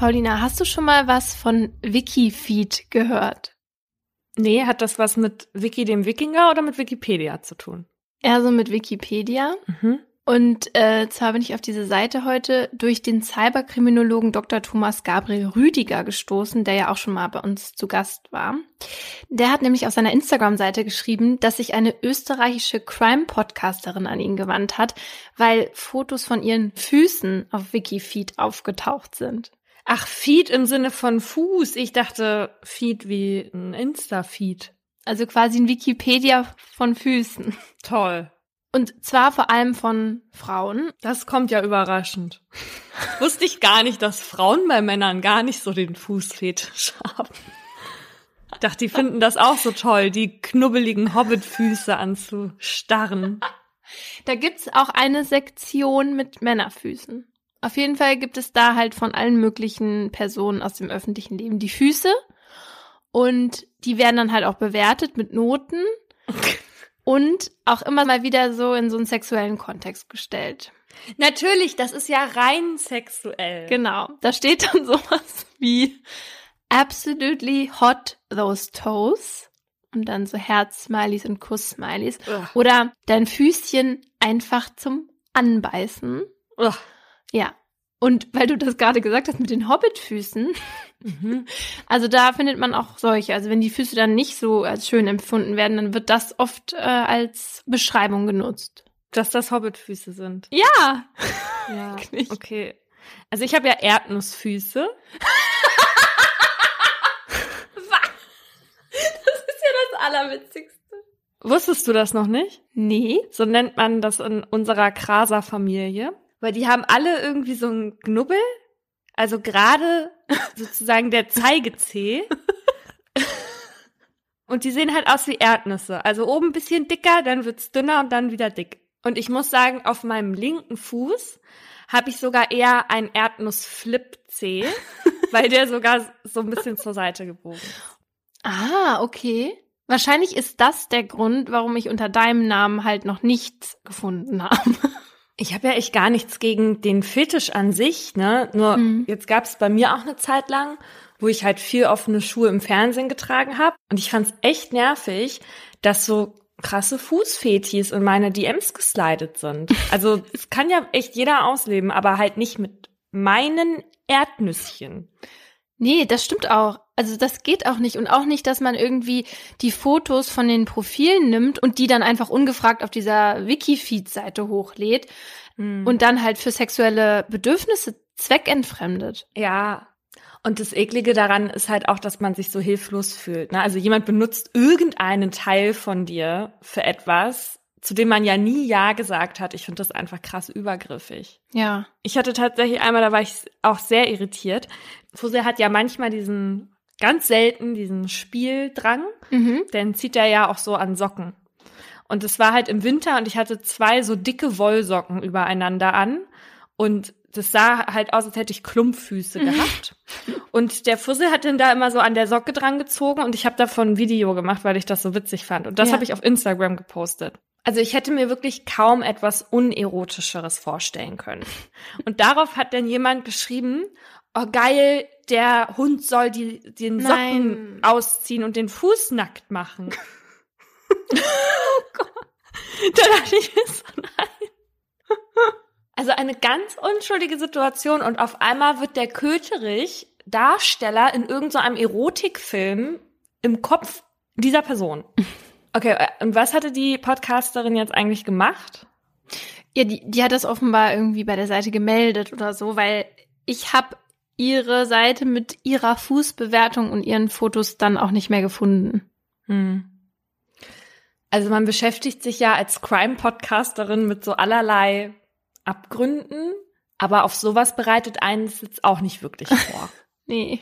Paulina, hast du schon mal was von Wikifeed gehört? Nee, hat das was mit Wiki dem Wikinger oder mit Wikipedia zu tun? Eher so mit Wikipedia. Mhm. Und äh, zwar bin ich auf diese Seite heute durch den Cyberkriminologen Dr. Thomas Gabriel Rüdiger gestoßen, der ja auch schon mal bei uns zu Gast war. Der hat nämlich auf seiner Instagram-Seite geschrieben, dass sich eine österreichische Crime-Podcasterin an ihn gewandt hat, weil Fotos von ihren Füßen auf Wikifeed aufgetaucht sind. Ach, Feed im Sinne von Fuß. Ich dachte Feed wie ein Insta-Feed. Also quasi ein Wikipedia von Füßen. Toll. Und zwar vor allem von Frauen. Das kommt ja überraschend. Wusste ich gar nicht, dass Frauen bei Männern gar nicht so den Fußfetisch haben. Ich dachte, die finden das auch so toll, die knubbeligen Hobbitfüße anzustarren. Da gibt's auch eine Sektion mit Männerfüßen. Auf jeden Fall gibt es da halt von allen möglichen Personen aus dem öffentlichen Leben die Füße. Und die werden dann halt auch bewertet mit Noten. und auch immer mal wieder so in so einen sexuellen Kontext gestellt. Natürlich, das ist ja rein sexuell. Genau. Da steht dann sowas wie absolutely hot those toes und dann so Herz-Smileys und Kuss-Smileys. Oder dein Füßchen einfach zum Anbeißen. Ugh. Ja. Und weil du das gerade gesagt hast mit den Hobbitfüßen, Mhm. also da findet man auch solche. Also wenn die Füße dann nicht so als schön empfunden werden, dann wird das oft äh, als Beschreibung genutzt. Dass das Hobbitfüße sind. Ja. Ja, okay. Also ich habe ja Erdnussfüße. Das Allerwitzigste. Wusstest du das noch nicht? Nee. So nennt man das in unserer Kraser-Familie. Weil die haben alle irgendwie so einen Knubbel. Also gerade sozusagen der Zeigezeh. Und die sehen halt aus wie Erdnüsse. Also oben ein bisschen dicker, dann wird's dünner und dann wieder dick. Und ich muss sagen, auf meinem linken Fuß habe ich sogar eher ein Erdnuss-Flip-Zeh, weil der sogar so ein bisschen zur Seite gebogen ist. Ah, okay. Wahrscheinlich ist das der Grund, warum ich unter deinem Namen halt noch nichts gefunden habe. Ich habe ja echt gar nichts gegen den Fetisch an sich, ne? Nur Mhm. jetzt gab es bei mir auch eine Zeit lang, wo ich halt viel offene Schuhe im Fernsehen getragen habe. Und ich fand es echt nervig, dass so krasse Fußfetis in meine DMs geslidet sind. Also es kann ja echt jeder ausleben, aber halt nicht mit meinen Erdnüsschen. Nee, das stimmt auch. Also das geht auch nicht. Und auch nicht, dass man irgendwie die Fotos von den Profilen nimmt und die dann einfach ungefragt auf dieser Wikifeed-Seite hochlädt Und und dann halt für sexuelle Bedürfnisse zweckentfremdet. Ja. Und das Eklige daran ist halt auch, dass man sich so hilflos fühlt. Ne? Also jemand benutzt irgendeinen Teil von dir für etwas, zu dem man ja nie Ja gesagt hat. Ich finde das einfach krass übergriffig. Ja. Ich hatte tatsächlich einmal, da war ich auch sehr irritiert. Fuse hat ja manchmal diesen, ganz selten diesen Spieldrang. Mhm. Den zieht er ja auch so an Socken. Und es war halt im Winter und ich hatte zwei so dicke Wollsocken übereinander an. Und das sah halt aus, als hätte ich Klumpfüße gehabt. Und der Fussel hat dann da immer so an der Socke dran gezogen und ich habe davon ein Video gemacht, weil ich das so witzig fand. Und das Ja. habe ich auf Instagram gepostet. Also ich hätte mir wirklich kaum etwas unerotischeres vorstellen können. Und darauf hat dann jemand geschrieben, oh geil, der Hund soll die, den Socken Nein. ausziehen und den Fuß nackt machen. oh Gott. Da dachte ich mir so, nein. Also eine ganz unschuldige Situation und auf einmal wird der Köterich Darsteller in irgendeinem Erotikfilm im Kopf dieser Person. Okay, äh, und was hatte die Podcasterin jetzt eigentlich gemacht? Ja, die, die hat das offenbar irgendwie bei der Seite gemeldet oder so, weil ich habe ihre Seite mit ihrer Fußbewertung und ihren Fotos dann auch nicht mehr gefunden. Hm. Also man beschäftigt sich ja als Crime-Podcasterin mit so allerlei Abgründen, aber auf sowas bereitet einen es jetzt auch nicht wirklich vor. Nee.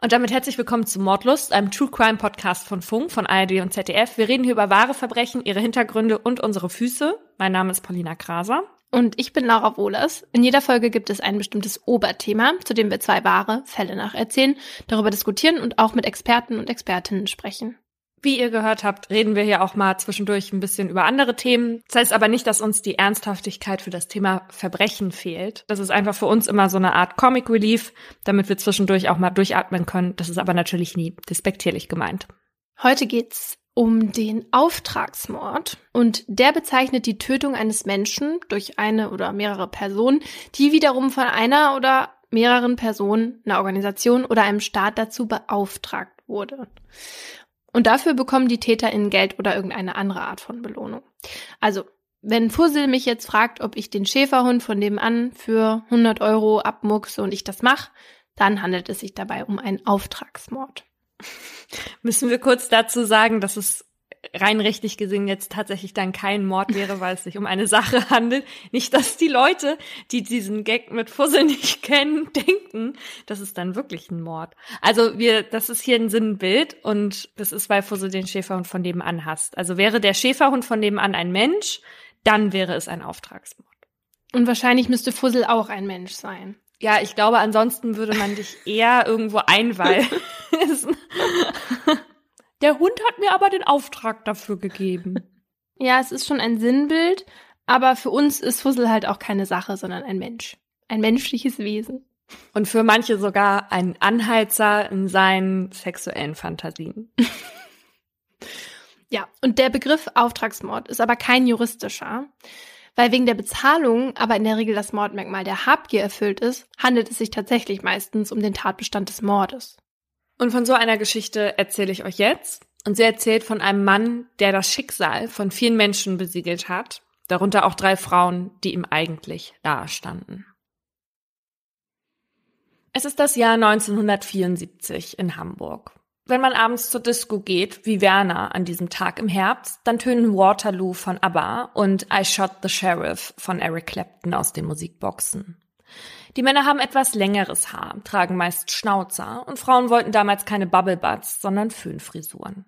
Und damit herzlich willkommen zu Mordlust, einem True Crime Podcast von Funk, von ARD und ZDF. Wir reden hier über wahre Verbrechen, ihre Hintergründe und unsere Füße. Mein Name ist Paulina Kraser. Und ich bin Laura Wohlers. In jeder Folge gibt es ein bestimmtes Oberthema, zu dem wir zwei wahre Fälle nacherzählen, darüber diskutieren und auch mit Experten und Expertinnen sprechen. Wie ihr gehört habt, reden wir hier auch mal zwischendurch ein bisschen über andere Themen. Das heißt aber nicht, dass uns die Ernsthaftigkeit für das Thema Verbrechen fehlt. Das ist einfach für uns immer so eine Art Comic Relief, damit wir zwischendurch auch mal durchatmen können. Das ist aber natürlich nie despektierlich gemeint. Heute geht's um den Auftragsmord und der bezeichnet die Tötung eines Menschen durch eine oder mehrere Personen, die wiederum von einer oder mehreren Personen, einer Organisation oder einem Staat dazu beauftragt wurde. Und dafür bekommen die TäterInnen Geld oder irgendeine andere Art von Belohnung. Also, wenn Fussel mich jetzt fragt, ob ich den Schäferhund von nebenan für 100 Euro abmuchse und ich das mache, dann handelt es sich dabei um einen Auftragsmord. Müssen wir kurz dazu sagen, dass es rein rechtlich gesehen jetzt tatsächlich dann kein Mord wäre, weil es sich um eine Sache handelt. Nicht, dass die Leute, die diesen Gag mit Fussel nicht kennen, denken, das ist dann wirklich ein Mord. Also wir, das ist hier ein Sinnbild und das ist, weil Fussel den Schäferhund von nebenan hasst. Also wäre der Schäferhund von nebenan ein Mensch, dann wäre es ein Auftragsmord. Und wahrscheinlich müsste Fussel auch ein Mensch sein. Ja, ich glaube, ansonsten würde man dich eher irgendwo einweisen. Der Hund hat mir aber den Auftrag dafür gegeben. Ja, es ist schon ein Sinnbild, aber für uns ist Fussel halt auch keine Sache, sondern ein Mensch. Ein menschliches Wesen. Und für manche sogar ein Anheizer in seinen sexuellen Fantasien. ja, und der Begriff Auftragsmord ist aber kein juristischer. Weil wegen der Bezahlung aber in der Regel das Mordmerkmal der Habgier erfüllt ist, handelt es sich tatsächlich meistens um den Tatbestand des Mordes. Und von so einer Geschichte erzähle ich euch jetzt. Und sie erzählt von einem Mann, der das Schicksal von vielen Menschen besiegelt hat, darunter auch drei Frauen, die ihm eigentlich nahestanden. Es ist das Jahr 1974 in Hamburg. Wenn man abends zur Disco geht, wie Werner an diesem Tag im Herbst, dann tönen Waterloo von ABBA und I Shot the Sheriff von Eric Clapton aus den Musikboxen. Die Männer haben etwas längeres Haar, tragen meist Schnauzer und Frauen wollten damals keine Bubble Butts, sondern Föhnfrisuren.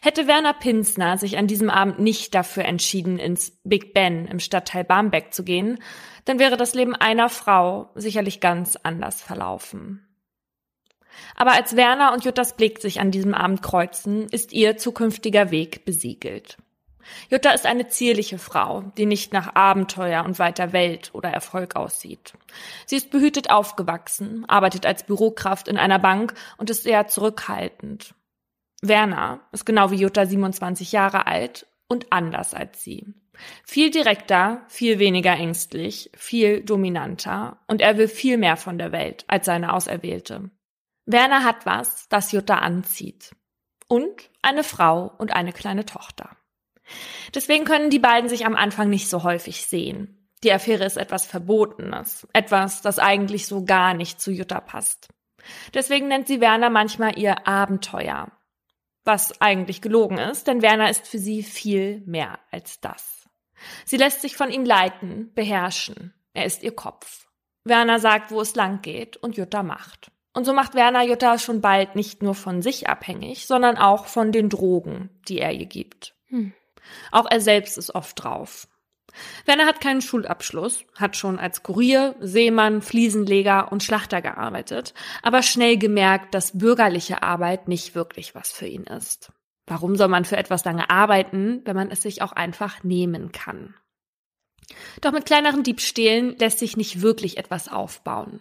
Hätte Werner Pinsner sich an diesem Abend nicht dafür entschieden, ins Big Ben im Stadtteil Barmbek zu gehen, dann wäre das Leben einer Frau sicherlich ganz anders verlaufen. Aber als Werner und Juttas Blick sich an diesem Abend kreuzen, ist ihr zukünftiger Weg besiegelt. Jutta ist eine zierliche Frau, die nicht nach Abenteuer und weiter Welt oder Erfolg aussieht. Sie ist behütet aufgewachsen, arbeitet als Bürokraft in einer Bank und ist eher zurückhaltend. Werner ist genau wie Jutta 27 Jahre alt und anders als sie. Viel direkter, viel weniger ängstlich, viel dominanter und er will viel mehr von der Welt als seine Auserwählte. Werner hat was, das Jutta anzieht. Und eine Frau und eine kleine Tochter. Deswegen können die beiden sich am Anfang nicht so häufig sehen. Die Affäre ist etwas Verbotenes, etwas, das eigentlich so gar nicht zu Jutta passt. Deswegen nennt sie Werner manchmal ihr Abenteuer. Was eigentlich gelogen ist, denn Werner ist für sie viel mehr als das. Sie lässt sich von ihm leiten, beherrschen. Er ist ihr Kopf. Werner sagt, wo es lang geht und Jutta macht. Und so macht Werner Jutta schon bald nicht nur von sich abhängig, sondern auch von den Drogen, die er ihr gibt. Hm. Auch er selbst ist oft drauf. Werner hat keinen Schulabschluss, hat schon als Kurier, Seemann, Fliesenleger und Schlachter gearbeitet, aber schnell gemerkt, dass bürgerliche Arbeit nicht wirklich was für ihn ist. Warum soll man für etwas lange arbeiten, wenn man es sich auch einfach nehmen kann? Doch mit kleineren Diebstählen lässt sich nicht wirklich etwas aufbauen.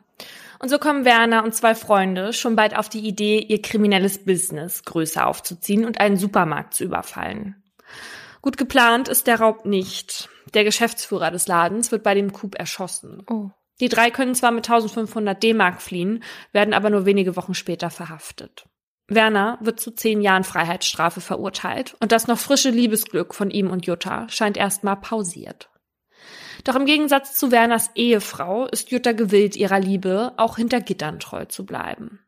Und so kommen Werner und zwei Freunde schon bald auf die Idee, ihr kriminelles Business größer aufzuziehen und einen Supermarkt zu überfallen. Gut geplant ist der Raub nicht. Der Geschäftsführer des Ladens wird bei dem Coup erschossen. Oh. Die drei können zwar mit 1500 D-Mark fliehen, werden aber nur wenige Wochen später verhaftet. Werner wird zu zehn Jahren Freiheitsstrafe verurteilt und das noch frische Liebesglück von ihm und Jutta scheint erstmal pausiert. Doch im Gegensatz zu Werners Ehefrau ist Jutta gewillt, ihrer Liebe auch hinter Gittern treu zu bleiben.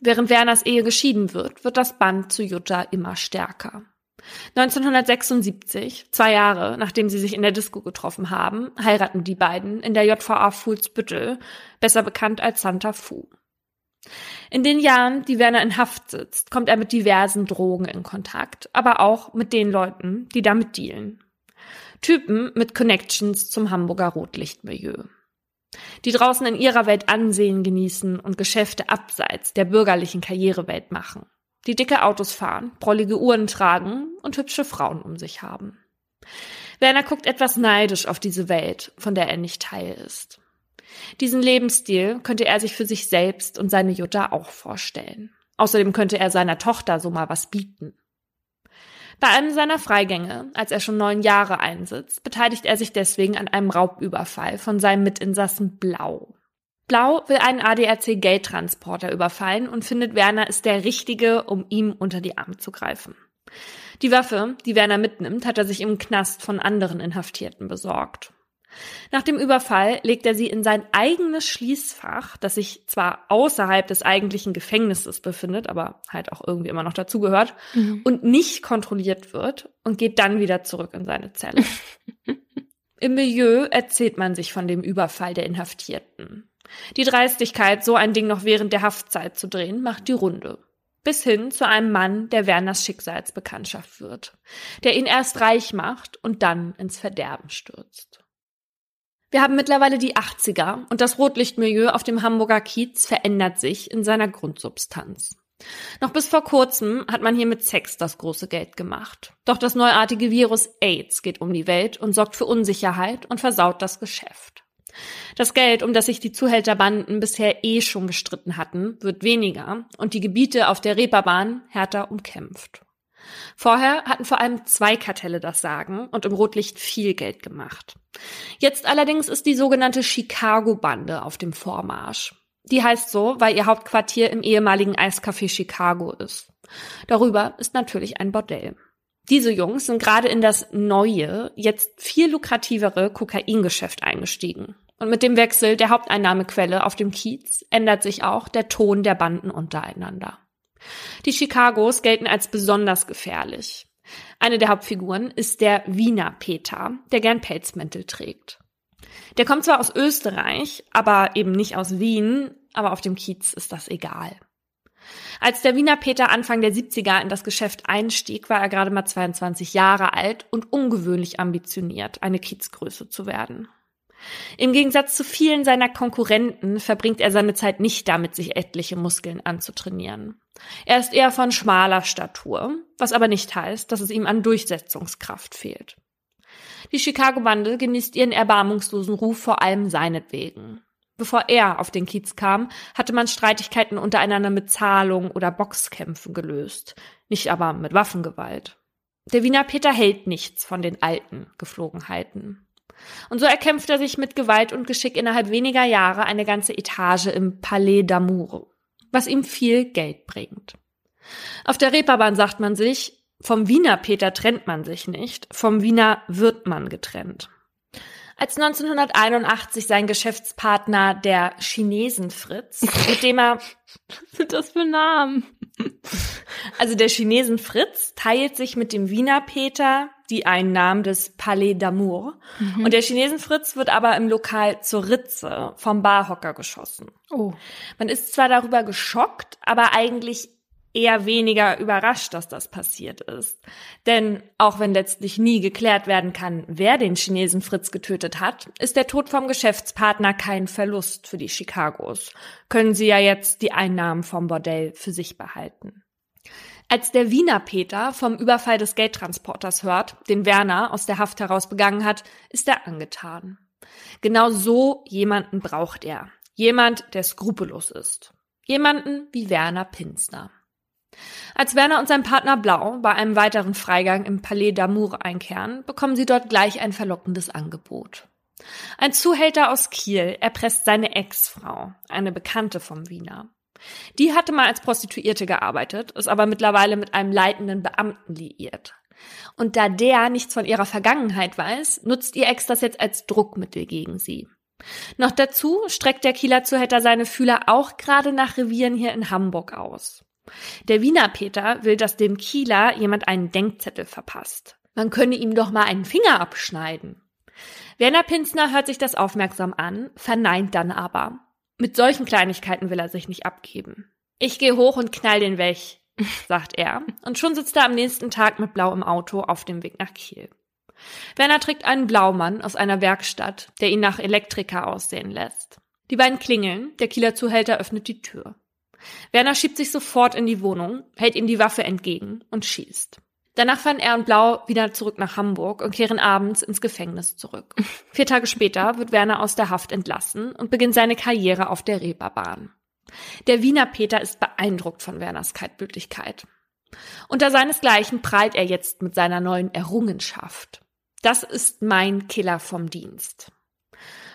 Während Werners Ehe geschieden wird, wird das Band zu Jutta immer stärker. 1976, zwei Jahre nachdem sie sich in der Disco getroffen haben, heiraten die beiden in der JVA Fuhlsbüttel, besser bekannt als Santa Fu. In den Jahren, die Werner in Haft sitzt, kommt er mit diversen Drogen in Kontakt, aber auch mit den Leuten, die damit dealen. Typen mit Connections zum Hamburger Rotlichtmilieu. Die draußen in ihrer Welt Ansehen genießen und Geschäfte abseits der bürgerlichen Karrierewelt machen. die dicke Autos fahren, brollige Uhren tragen und hübsche Frauen um sich haben. Werner guckt etwas neidisch auf diese Welt, von der er nicht Teil ist. Diesen Lebensstil könnte er sich für sich selbst und seine Jutta auch vorstellen. Außerdem könnte er seiner Tochter so mal was bieten. Bei einem seiner Freigänge, als er schon neun Jahre einsitzt, beteiligt er sich deswegen an einem Raubüberfall von seinem Mitinsassen Blau. Blau will einen ADAC-Geldtransporter überfallen und findet Werner ist der Richtige, um ihm unter die Arme zu greifen. Die Waffe, die Werner mitnimmt, hat er sich im Knast von anderen Inhaftierten besorgt. Nach dem Überfall legt er sie in sein eigenes Schließfach, das sich zwar außerhalb des eigentlichen Gefängnisses befindet, aber halt auch irgendwie immer noch dazugehört mhm. und nicht kontrolliert wird und geht dann wieder zurück in seine Zelle. Im Milieu erzählt man sich von dem Überfall der Inhaftierten. Die Dreistigkeit, so ein Ding noch während der Haftzeit zu drehen, macht die Runde bis hin zu einem Mann, der Werners Schicksalsbekanntschaft wird, der ihn erst reich macht und dann ins Verderben stürzt. Wir haben mittlerweile die 80er und das Rotlichtmilieu auf dem Hamburger Kiez verändert sich in seiner Grundsubstanz. Noch bis vor kurzem hat man hier mit Sex das große Geld gemacht. Doch das neuartige Virus AIDS geht um die Welt und sorgt für Unsicherheit und versaut das Geschäft. Das Geld, um das sich die Zuhälterbanden bisher eh schon gestritten hatten, wird weniger und die Gebiete auf der Reeperbahn härter umkämpft. Vorher hatten vor allem zwei Kartelle das Sagen und im Rotlicht viel Geld gemacht. Jetzt allerdings ist die sogenannte Chicago-Bande auf dem Vormarsch. Die heißt so, weil ihr Hauptquartier im ehemaligen Eiscafé Chicago ist. Darüber ist natürlich ein Bordell. Diese Jungs sind gerade in das neue, jetzt viel lukrativere Kokaingeschäft eingestiegen. Und mit dem Wechsel der Haupteinnahmequelle auf dem Kiez ändert sich auch der Ton der Banden untereinander. Die Chicagos gelten als besonders gefährlich. Eine der Hauptfiguren ist der Wiener Peter, der gern Pelzmäntel trägt. Der kommt zwar aus Österreich, aber eben nicht aus Wien, aber auf dem Kiez ist das egal. Als der Wiener Peter Anfang der 70er in das Geschäft einstieg, war er gerade mal 22 Jahre alt und ungewöhnlich ambitioniert, eine Kiezgröße zu werden. Im Gegensatz zu vielen seiner Konkurrenten verbringt er seine Zeit nicht damit, sich etliche Muskeln anzutrainieren. Er ist eher von schmaler Statur, was aber nicht heißt, dass es ihm an Durchsetzungskraft fehlt. Die Chicago-Bande genießt ihren erbarmungslosen Ruf vor allem seinetwegen. Bevor er auf den Kiez kam, hatte man Streitigkeiten untereinander mit Zahlung oder Boxkämpfen gelöst, nicht aber mit Waffengewalt. Der Wiener Peter hält nichts von den alten Geflogenheiten. Und so erkämpft er sich mit Gewalt und Geschick innerhalb weniger Jahre eine ganze Etage im Palais d'Amour, was ihm viel Geld bringt. Auf der Reeperbahn sagt man sich, vom Wiener Peter trennt man sich nicht, vom Wiener wird man getrennt. Als 1981 sein Geschäftspartner, der Chinesen Fritz, mit dem er, was sind das für Namen? Also der Chinesen Fritz teilt sich mit dem Wiener Peter die Einnahmen des Palais d'Amour. Mhm. Und der Chinesen Fritz wird aber im Lokal zur Ritze vom Barhocker geschossen. Oh. Man ist zwar darüber geschockt, aber eigentlich eher weniger überrascht, dass das passiert ist. Denn auch wenn letztlich nie geklärt werden kann, wer den Chinesen Fritz getötet hat, ist der Tod vom Geschäftspartner kein Verlust für die Chicagos. Können sie ja jetzt die Einnahmen vom Bordell für sich behalten. Als der Wiener Peter vom Überfall des Geldtransporters hört, den Werner aus der Haft heraus begangen hat, ist er angetan. Genau so jemanden braucht er. Jemand, der skrupellos ist. Jemanden wie Werner Pinsner. Als Werner und sein Partner Blau bei einem weiteren Freigang im Palais d'Amour einkehren, bekommen sie dort gleich ein verlockendes Angebot. Ein Zuhälter aus Kiel erpresst seine Ex-Frau, eine Bekannte vom Wiener. Die hatte mal als Prostituierte gearbeitet, ist aber mittlerweile mit einem leitenden Beamten liiert. Und da der nichts von ihrer Vergangenheit weiß, nutzt ihr Ex das jetzt als Druckmittel gegen sie. Noch dazu streckt der Kieler Zuhälter seine Fühler auch gerade nach Revieren hier in Hamburg aus. Der Wiener Peter will, dass dem Kieler jemand einen Denkzettel verpasst. Man könne ihm doch mal einen Finger abschneiden. Werner Pinsner hört sich das aufmerksam an, verneint dann aber. Mit solchen Kleinigkeiten will er sich nicht abgeben. Ich gehe hoch und knall den weg, sagt er, und schon sitzt er am nächsten Tag mit Blau im Auto auf dem Weg nach Kiel. Werner trägt einen Blaumann aus einer Werkstatt, der ihn nach Elektriker aussehen lässt. Die beiden klingeln, der Kieler Zuhälter öffnet die Tür. Werner schiebt sich sofort in die Wohnung, hält ihm die Waffe entgegen und schießt. Danach fahren er und Blau wieder zurück nach Hamburg und kehren abends ins Gefängnis zurück. Vier Tage später wird Werner aus der Haft entlassen und beginnt seine Karriere auf der Reeperbahn. Der Wiener Peter ist beeindruckt von Werners Kaltblütigkeit. Unter seinesgleichen prahlt er jetzt mit seiner neuen Errungenschaft. Das ist mein Killer vom Dienst.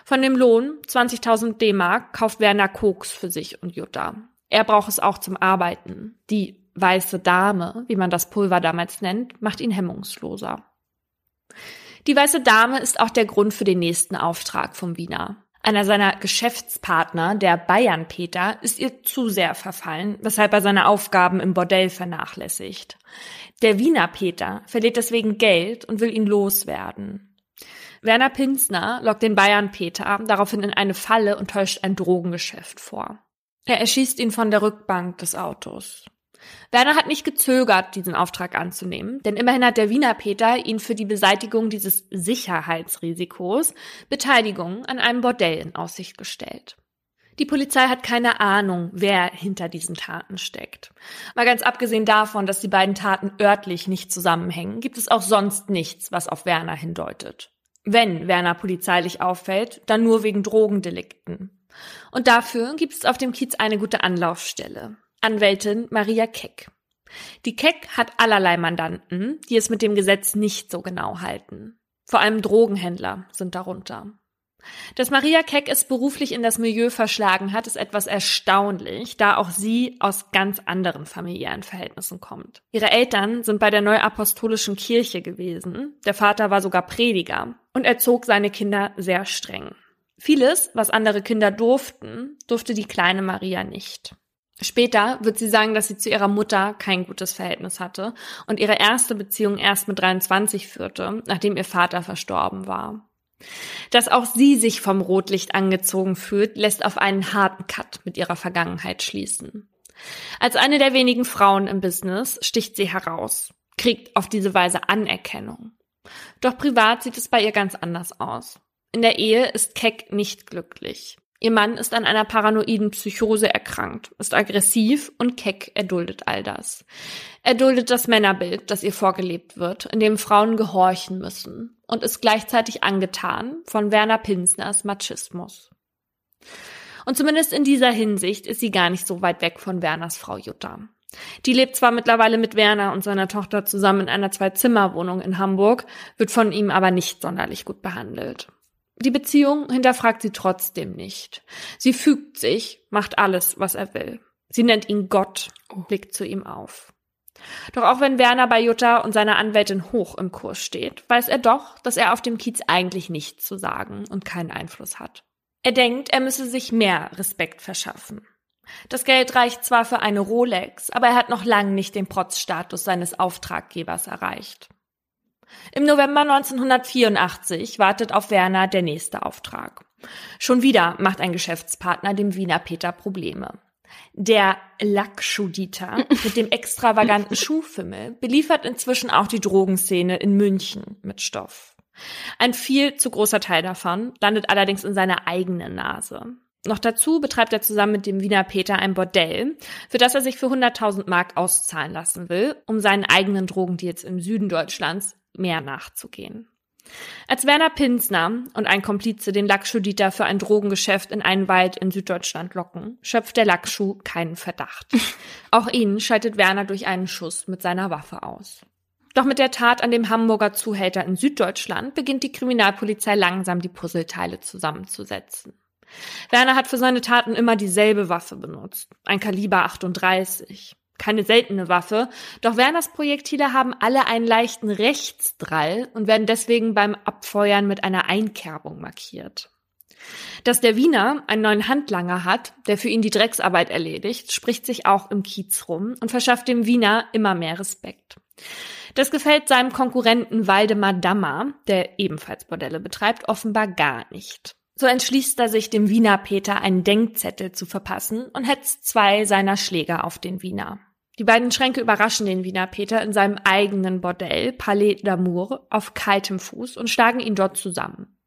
Von dem Lohn, 20.000 D-Mark, kauft Werner Koks für sich und Jutta. Er braucht es auch zum Arbeiten. Die weiße Dame, wie man das Pulver damals nennt, macht ihn hemmungsloser. Die weiße Dame ist auch der Grund für den nächsten Auftrag vom Wiener. Einer seiner Geschäftspartner, der Bayern Peter, ist ihr zu sehr verfallen, weshalb er seine Aufgaben im Bordell vernachlässigt. Der Wiener Peter verliert deswegen Geld und will ihn loswerden. Werner Pinsner lockt den Bayern Peter daraufhin in eine Falle und täuscht ein Drogengeschäft vor. Er erschießt ihn von der Rückbank des Autos. Werner hat nicht gezögert, diesen Auftrag anzunehmen, denn immerhin hat der Wiener Peter ihn für die Beseitigung dieses Sicherheitsrisikos Beteiligung an einem Bordell in Aussicht gestellt. Die Polizei hat keine Ahnung, wer hinter diesen Taten steckt. Mal ganz abgesehen davon, dass die beiden Taten örtlich nicht zusammenhängen, gibt es auch sonst nichts, was auf Werner hindeutet. Wenn Werner polizeilich auffällt, dann nur wegen Drogendelikten. Und dafür gibt es auf dem Kiez eine gute Anlaufstelle. Anwältin Maria Keck. Die Keck hat allerlei Mandanten, die es mit dem Gesetz nicht so genau halten. Vor allem Drogenhändler sind darunter. Dass Maria Keck es beruflich in das Milieu verschlagen hat, ist etwas erstaunlich, da auch sie aus ganz anderen familiären Verhältnissen kommt. Ihre Eltern sind bei der Neuapostolischen Kirche gewesen, der Vater war sogar Prediger und erzog seine Kinder sehr streng. Vieles, was andere Kinder durften, durfte die kleine Maria nicht. Später wird sie sagen, dass sie zu ihrer Mutter kein gutes Verhältnis hatte und ihre erste Beziehung erst mit 23 führte, nachdem ihr Vater verstorben war. Dass auch sie sich vom Rotlicht angezogen fühlt, lässt auf einen harten Cut mit ihrer Vergangenheit schließen. Als eine der wenigen Frauen im Business sticht sie heraus, kriegt auf diese Weise Anerkennung. Doch privat sieht es bei ihr ganz anders aus. In der Ehe ist Keck nicht glücklich. Ihr Mann ist an einer paranoiden Psychose erkrankt, ist aggressiv und keck erduldet all das. Er duldet das Männerbild, das ihr vorgelebt wird, in dem Frauen gehorchen müssen und ist gleichzeitig angetan von Werner Pinsners Machismus. Und zumindest in dieser Hinsicht ist sie gar nicht so weit weg von Werners Frau Jutta. Die lebt zwar mittlerweile mit Werner und seiner Tochter zusammen in einer Zwei-Zimmer-Wohnung in Hamburg, wird von ihm aber nicht sonderlich gut behandelt. Die Beziehung hinterfragt sie trotzdem nicht. Sie fügt sich, macht alles, was er will. Sie nennt ihn Gott und blickt zu ihm auf. Doch auch wenn Werner bei Jutta und seiner Anwältin hoch im Kurs steht, weiß er doch, dass er auf dem Kiez eigentlich nichts zu sagen und keinen Einfluss hat. Er denkt, er müsse sich mehr Respekt verschaffen. Das Geld reicht zwar für eine Rolex, aber er hat noch lange nicht den Protzstatus seines Auftraggebers erreicht. Im November 1984 wartet auf Werner der nächste Auftrag. Schon wieder macht ein Geschäftspartner dem Wiener Peter Probleme. Der Lackschuditer mit dem extravaganten Schuhfimmel beliefert inzwischen auch die Drogenszene in München mit Stoff. Ein viel zu großer Teil davon landet allerdings in seiner eigenen Nase. Noch dazu betreibt er zusammen mit dem Wiener Peter ein Bordell, für das er sich für 100.000 Mark auszahlen lassen will, um seinen eigenen Drogendeals im Süden Deutschlands mehr nachzugehen. Als Werner Pinsner und ein Komplize den Lackschuh-Dieter für ein Drogengeschäft in einen Wald in Süddeutschland locken, schöpft der Lackschuh keinen Verdacht. Auch ihn schaltet Werner durch einen Schuss mit seiner Waffe aus. Doch mit der Tat an dem Hamburger Zuhälter in Süddeutschland beginnt die Kriminalpolizei langsam die Puzzleteile zusammenzusetzen. Werner hat für seine Taten immer dieselbe Waffe benutzt, ein Kaliber 38 keine seltene Waffe, doch Werners Projektile haben alle einen leichten Rechtsdrall und werden deswegen beim Abfeuern mit einer Einkerbung markiert. Dass der Wiener einen neuen Handlanger hat, der für ihn die Drecksarbeit erledigt, spricht sich auch im Kiez rum und verschafft dem Wiener immer mehr Respekt. Das gefällt seinem Konkurrenten Waldemar Dammer, der ebenfalls Bordelle betreibt, offenbar gar nicht. So entschließt er sich, dem Wiener Peter einen Denkzettel zu verpassen und hetzt zwei seiner Schläger auf den Wiener. Die beiden Schränke überraschen den Wiener Peter in seinem eigenen Bordell Palais d'Amour auf kaltem Fuß und schlagen ihn dort zusammen.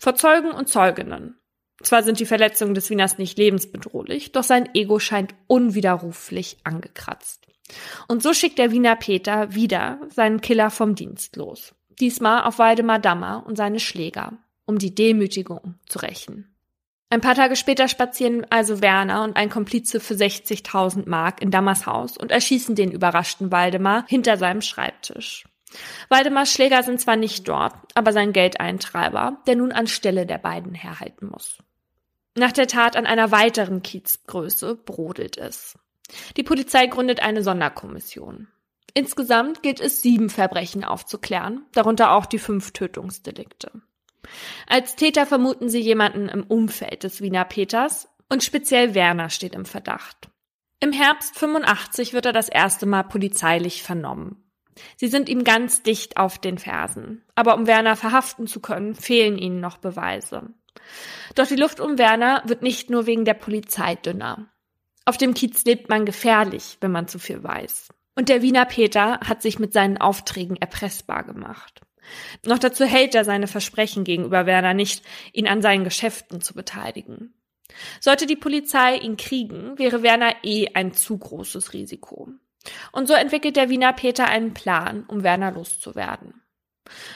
Vor Zeugen und Zeuginnen. Zwar sind die Verletzungen des Wieners nicht lebensbedrohlich, doch sein Ego scheint unwiderruflich angekratzt. Und so schickt der Wiener Peter wieder seinen Killer vom Dienst los. Diesmal auf Waldemar Dammer und seine Schläger, um die Demütigung zu rächen. Ein paar Tage später spazieren also Werner und ein Komplize für 60.000 Mark in Dammers Haus und erschießen den überraschten Waldemar hinter seinem Schreibtisch. Waldemars Schläger sind zwar nicht dort, aber sein Geldeintreiber, der nun anstelle der beiden herhalten muss. Nach der Tat an einer weiteren Kiezgröße brodelt es. Die Polizei gründet eine Sonderkommission. Insgesamt gilt es sieben Verbrechen aufzuklären, darunter auch die fünf Tötungsdelikte. Als Täter vermuten sie jemanden im Umfeld des Wiener Peters und speziell Werner steht im Verdacht. Im Herbst 85 wird er das erste Mal polizeilich vernommen. Sie sind ihm ganz dicht auf den Fersen. Aber um Werner verhaften zu können, fehlen ihnen noch Beweise. Doch die Luft um Werner wird nicht nur wegen der Polizei dünner. Auf dem Kiez lebt man gefährlich, wenn man zu viel weiß. Und der Wiener Peter hat sich mit seinen Aufträgen erpressbar gemacht. Noch dazu hält er seine Versprechen gegenüber Werner nicht, ihn an seinen Geschäften zu beteiligen. Sollte die Polizei ihn kriegen, wäre Werner eh ein zu großes Risiko. Und so entwickelt der Wiener Peter einen Plan, um Werner loszuwerden.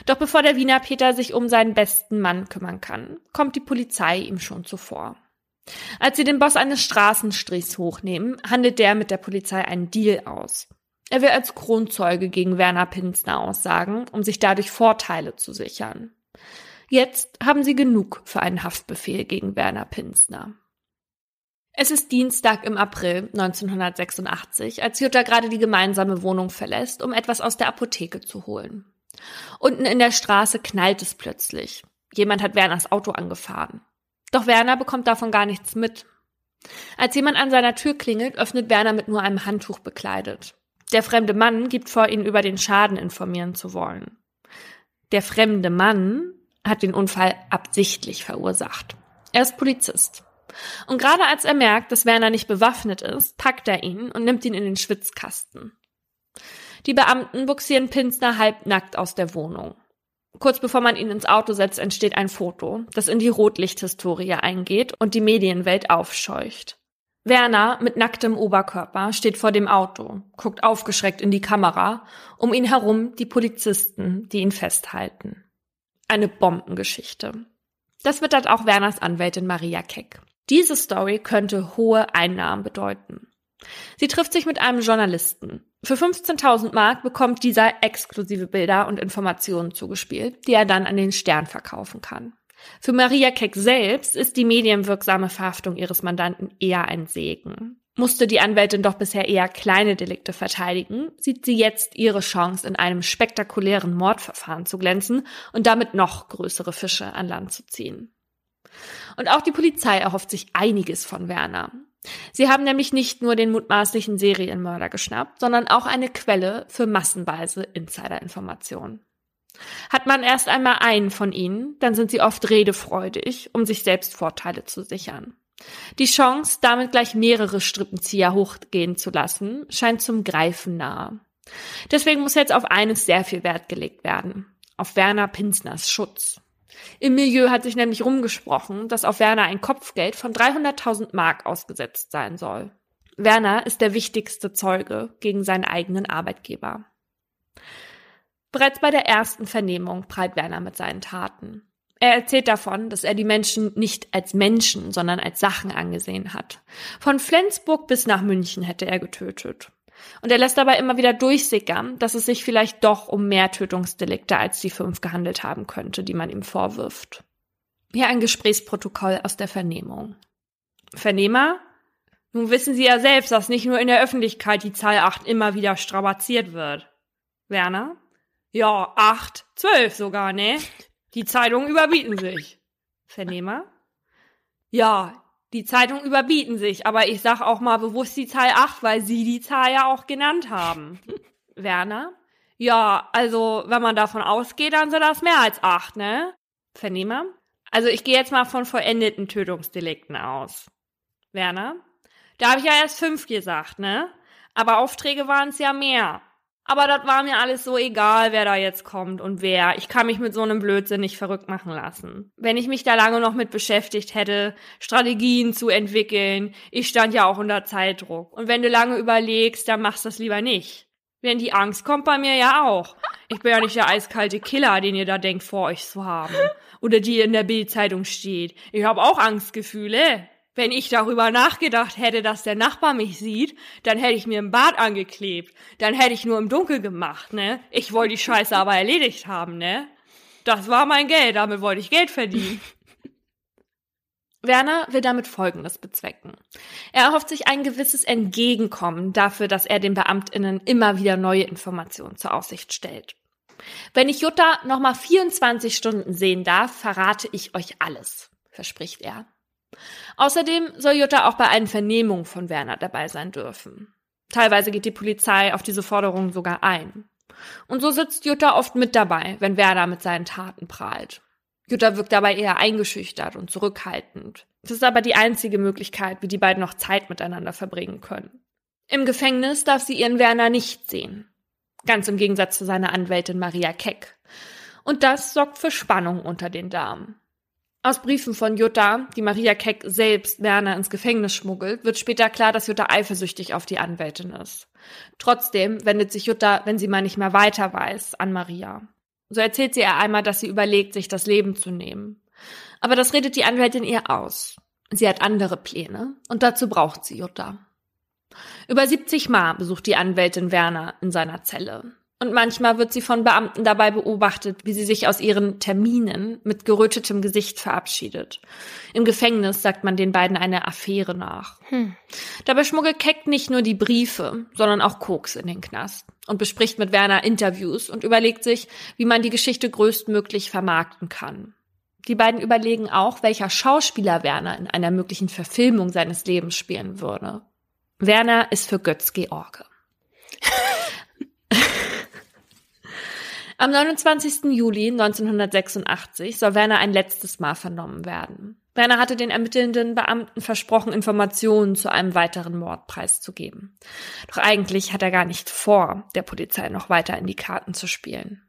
Doch bevor der Wiener Peter sich um seinen besten Mann kümmern kann, kommt die Polizei ihm schon zuvor. Als sie den Boss eines Straßenstrichs hochnehmen, handelt der mit der Polizei einen Deal aus. Er will als Kronzeuge gegen Werner Pinsner aussagen, um sich dadurch Vorteile zu sichern. Jetzt haben sie genug für einen Haftbefehl gegen Werner Pinsner. Es ist Dienstag im April 1986, als Jutta gerade die gemeinsame Wohnung verlässt, um etwas aus der Apotheke zu holen. Unten in der Straße knallt es plötzlich. Jemand hat Werners Auto angefahren. Doch Werner bekommt davon gar nichts mit. Als jemand an seiner Tür klingelt, öffnet Werner mit nur einem Handtuch bekleidet. Der fremde Mann gibt vor, ihn über den Schaden informieren zu wollen. Der fremde Mann hat den Unfall absichtlich verursacht. Er ist Polizist. Und gerade als er merkt, dass Werner nicht bewaffnet ist, packt er ihn und nimmt ihn in den Schwitzkasten. Die Beamten buxieren Pinsner halbnackt aus der Wohnung. Kurz bevor man ihn ins Auto setzt, entsteht ein Foto, das in die Rotlichthistorie eingeht und die Medienwelt aufscheucht. Werner mit nacktem Oberkörper steht vor dem Auto, guckt aufgeschreckt in die Kamera, um ihn herum die Polizisten, die ihn festhalten. Eine Bombengeschichte. Das wittert auch Werners Anwältin Maria Keck. Diese Story könnte hohe Einnahmen bedeuten. Sie trifft sich mit einem Journalisten. Für 15.000 Mark bekommt dieser exklusive Bilder und Informationen zugespielt, die er dann an den Stern verkaufen kann. Für Maria Keck selbst ist die medienwirksame Verhaftung ihres Mandanten eher ein Segen. Musste die Anwältin doch bisher eher kleine Delikte verteidigen, sieht sie jetzt ihre Chance, in einem spektakulären Mordverfahren zu glänzen und damit noch größere Fische an Land zu ziehen. Und auch die Polizei erhofft sich einiges von Werner. Sie haben nämlich nicht nur den mutmaßlichen Serienmörder geschnappt, sondern auch eine Quelle für massenweise Insiderinformationen. Hat man erst einmal einen von ihnen, dann sind sie oft redefreudig, um sich selbst Vorteile zu sichern. Die Chance, damit gleich mehrere Strippenzieher hochgehen zu lassen, scheint zum Greifen nahe. Deswegen muss jetzt auf eines sehr viel Wert gelegt werden. Auf Werner Pinsners Schutz. Im Milieu hat sich nämlich rumgesprochen, dass auf Werner ein Kopfgeld von 300.000 Mark ausgesetzt sein soll. Werner ist der wichtigste Zeuge gegen seinen eigenen Arbeitgeber. Bereits bei der ersten Vernehmung prallt Werner mit seinen Taten. Er erzählt davon, dass er die Menschen nicht als Menschen, sondern als Sachen angesehen hat. Von Flensburg bis nach München hätte er getötet. Und er lässt dabei immer wieder durchsickern, dass es sich vielleicht doch um mehr Tötungsdelikte als die fünf gehandelt haben könnte, die man ihm vorwirft. Hier ein Gesprächsprotokoll aus der Vernehmung. Vernehmer? Nun wissen Sie ja selbst, dass nicht nur in der Öffentlichkeit die Zahl 8 immer wieder strapaziert wird. Werner? Ja, acht, zwölf sogar, ne? Die Zeitungen überbieten sich. Vernehmer? Ja, die Zeitungen überbieten sich, aber ich sag auch mal bewusst die Zahl acht, weil Sie die Zahl ja auch genannt haben. Werner? Ja, also wenn man davon ausgeht, dann sind das mehr als acht, ne? Vernehmer? Also ich gehe jetzt mal von vollendeten Tötungsdelikten aus. Werner? Da habe ich ja erst fünf gesagt, ne? Aber Aufträge waren es ja mehr. Aber das war mir alles so egal, wer da jetzt kommt und wer. Ich kann mich mit so einem Blödsinn nicht verrückt machen lassen. Wenn ich mich da lange noch mit beschäftigt hätte, Strategien zu entwickeln, ich stand ja auch unter Zeitdruck. Und wenn du lange überlegst, dann machst du das lieber nicht. Denn die Angst kommt bei mir ja auch. Ich bin ja nicht der eiskalte Killer, den ihr da denkt, vor euch zu haben. Oder die in der Bildzeitung steht. Ich habe auch Angstgefühle. Wenn ich darüber nachgedacht hätte, dass der Nachbar mich sieht, dann hätte ich mir ein Bad angeklebt. Dann hätte ich nur im Dunkel gemacht, ne? Ich wollte die Scheiße aber erledigt haben, ne? Das war mein Geld, damit wollte ich Geld verdienen. Werner will damit Folgendes bezwecken. Er erhofft sich ein gewisses Entgegenkommen dafür, dass er den BeamtInnen immer wieder neue Informationen zur Aussicht stellt. Wenn ich Jutta nochmal 24 Stunden sehen darf, verrate ich euch alles, verspricht er. Außerdem soll Jutta auch bei allen Vernehmungen von Werner dabei sein dürfen. Teilweise geht die Polizei auf diese Forderungen sogar ein. Und so sitzt Jutta oft mit dabei, wenn Werner mit seinen Taten prahlt. Jutta wirkt dabei eher eingeschüchtert und zurückhaltend. Das ist aber die einzige Möglichkeit, wie die beiden noch Zeit miteinander verbringen können. Im Gefängnis darf sie ihren Werner nicht sehen. Ganz im Gegensatz zu seiner Anwältin Maria Keck. Und das sorgt für Spannung unter den Damen. Aus Briefen von Jutta, die Maria Keck selbst Werner ins Gefängnis schmuggelt, wird später klar, dass Jutta eifersüchtig auf die Anwältin ist. Trotzdem wendet sich Jutta, wenn sie mal nicht mehr weiter weiß, an Maria. So erzählt sie ihr einmal, dass sie überlegt, sich das Leben zu nehmen. Aber das redet die Anwältin ihr aus. Sie hat andere Pläne und dazu braucht sie Jutta. Über 70 Mal besucht die Anwältin Werner in seiner Zelle. Und manchmal wird sie von Beamten dabei beobachtet, wie sie sich aus ihren Terminen mit gerötetem Gesicht verabschiedet. Im Gefängnis sagt man den beiden eine Affäre nach. Hm. Dabei schmuggelt Keck nicht nur die Briefe, sondern auch Koks in den Knast und bespricht mit Werner Interviews und überlegt sich, wie man die Geschichte größtmöglich vermarkten kann. Die beiden überlegen auch, welcher Schauspieler Werner in einer möglichen Verfilmung seines Lebens spielen würde. Werner ist für Götz George. Am 29. Juli 1986 soll Werner ein letztes Mal vernommen werden. Werner hatte den ermittelnden Beamten versprochen, Informationen zu einem weiteren Mord preiszugeben. Doch eigentlich hat er gar nicht vor, der Polizei noch weiter in die Karten zu spielen.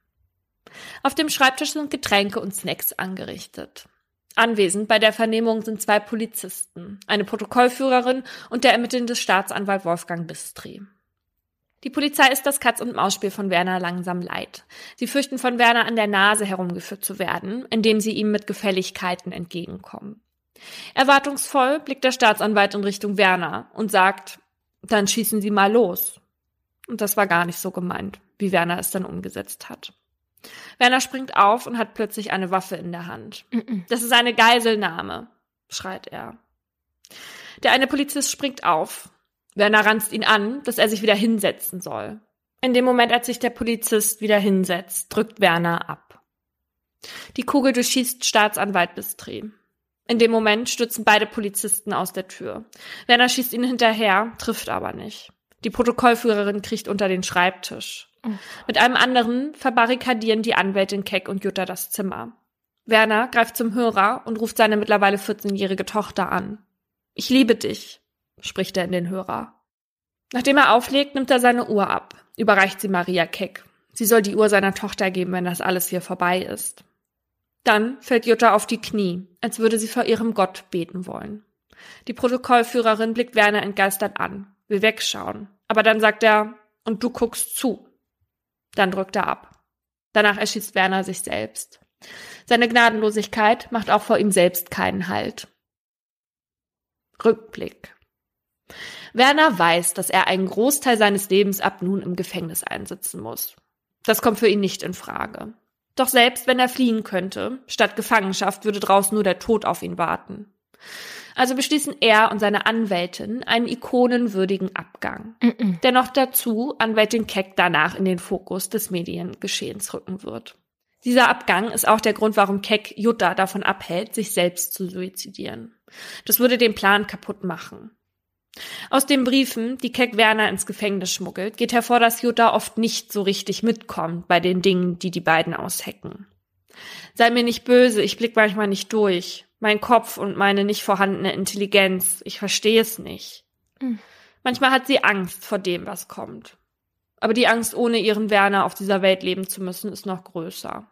Auf dem Schreibtisch sind Getränke und Snacks angerichtet. Anwesend bei der Vernehmung sind zwei Polizisten, eine Protokollführerin und der ermittelnde Staatsanwalt Wolfgang Bistri. Die Polizei ist das Katz-und-Maus-Spiel von Werner langsam leid. Sie fürchten von Werner an der Nase herumgeführt zu werden, indem sie ihm mit Gefälligkeiten entgegenkommen. Erwartungsvoll blickt der Staatsanwalt in Richtung Werner und sagt, dann schießen Sie mal los. Und das war gar nicht so gemeint, wie Werner es dann umgesetzt hat. Werner springt auf und hat plötzlich eine Waffe in der Hand. Das ist eine Geiselnahme, schreit er. Der eine Polizist springt auf, Werner ranzt ihn an, dass er sich wieder hinsetzen soll. In dem Moment, als sich der Polizist wieder hinsetzt, drückt Werner ab. Die Kugel durchschießt Staatsanwalt Bistri. In dem Moment stürzen beide Polizisten aus der Tür. Werner schießt ihnen hinterher, trifft aber nicht. Die Protokollführerin kriecht unter den Schreibtisch. Mit einem anderen verbarrikadieren die Anwältin Keck und Jutta das Zimmer. Werner greift zum Hörer und ruft seine mittlerweile 14-jährige Tochter an. Ich liebe dich, spricht er in den Hörer. Nachdem er auflegt, nimmt er seine Uhr ab, überreicht sie Maria Keck. Sie soll die Uhr seiner Tochter geben, wenn das alles hier vorbei ist. Dann fällt Jutta auf die Knie, als würde sie vor ihrem Gott beten wollen. Die Protokollführerin blickt Werner entgeistert an, will wegschauen. Aber dann sagt er, und du guckst zu. Dann drückt er ab. Danach erschießt Werner sich selbst. Seine Gnadenlosigkeit macht auch vor ihm selbst keinen Halt. Rückblick. Werner weiß, dass er einen Großteil seines Lebens ab nun im Gefängnis einsitzen muss. Das kommt für ihn nicht in Frage. Doch selbst wenn er fliehen könnte, statt Gefangenschaft würde draußen nur der Tod auf ihn warten. Also beschließen er und seine Anwältin einen ikonenwürdigen Abgang, mm -mm. der noch dazu Anwältin Keck danach in den Fokus des Mediengeschehens rücken wird. Dieser Abgang ist auch der Grund, warum Keck Jutta davon abhält, sich selbst zu suizidieren. Das würde den Plan kaputt machen. Aus den Briefen, die Keck Werner ins Gefängnis schmuggelt, geht hervor, dass Jutta oft nicht so richtig mitkommt bei den Dingen, die die beiden aushecken. Sei mir nicht böse, ich blick manchmal nicht durch. Mein Kopf und meine nicht vorhandene Intelligenz, ich verstehe es nicht. Mhm. Manchmal hat sie Angst vor dem, was kommt. Aber die Angst, ohne ihren Werner auf dieser Welt leben zu müssen, ist noch größer.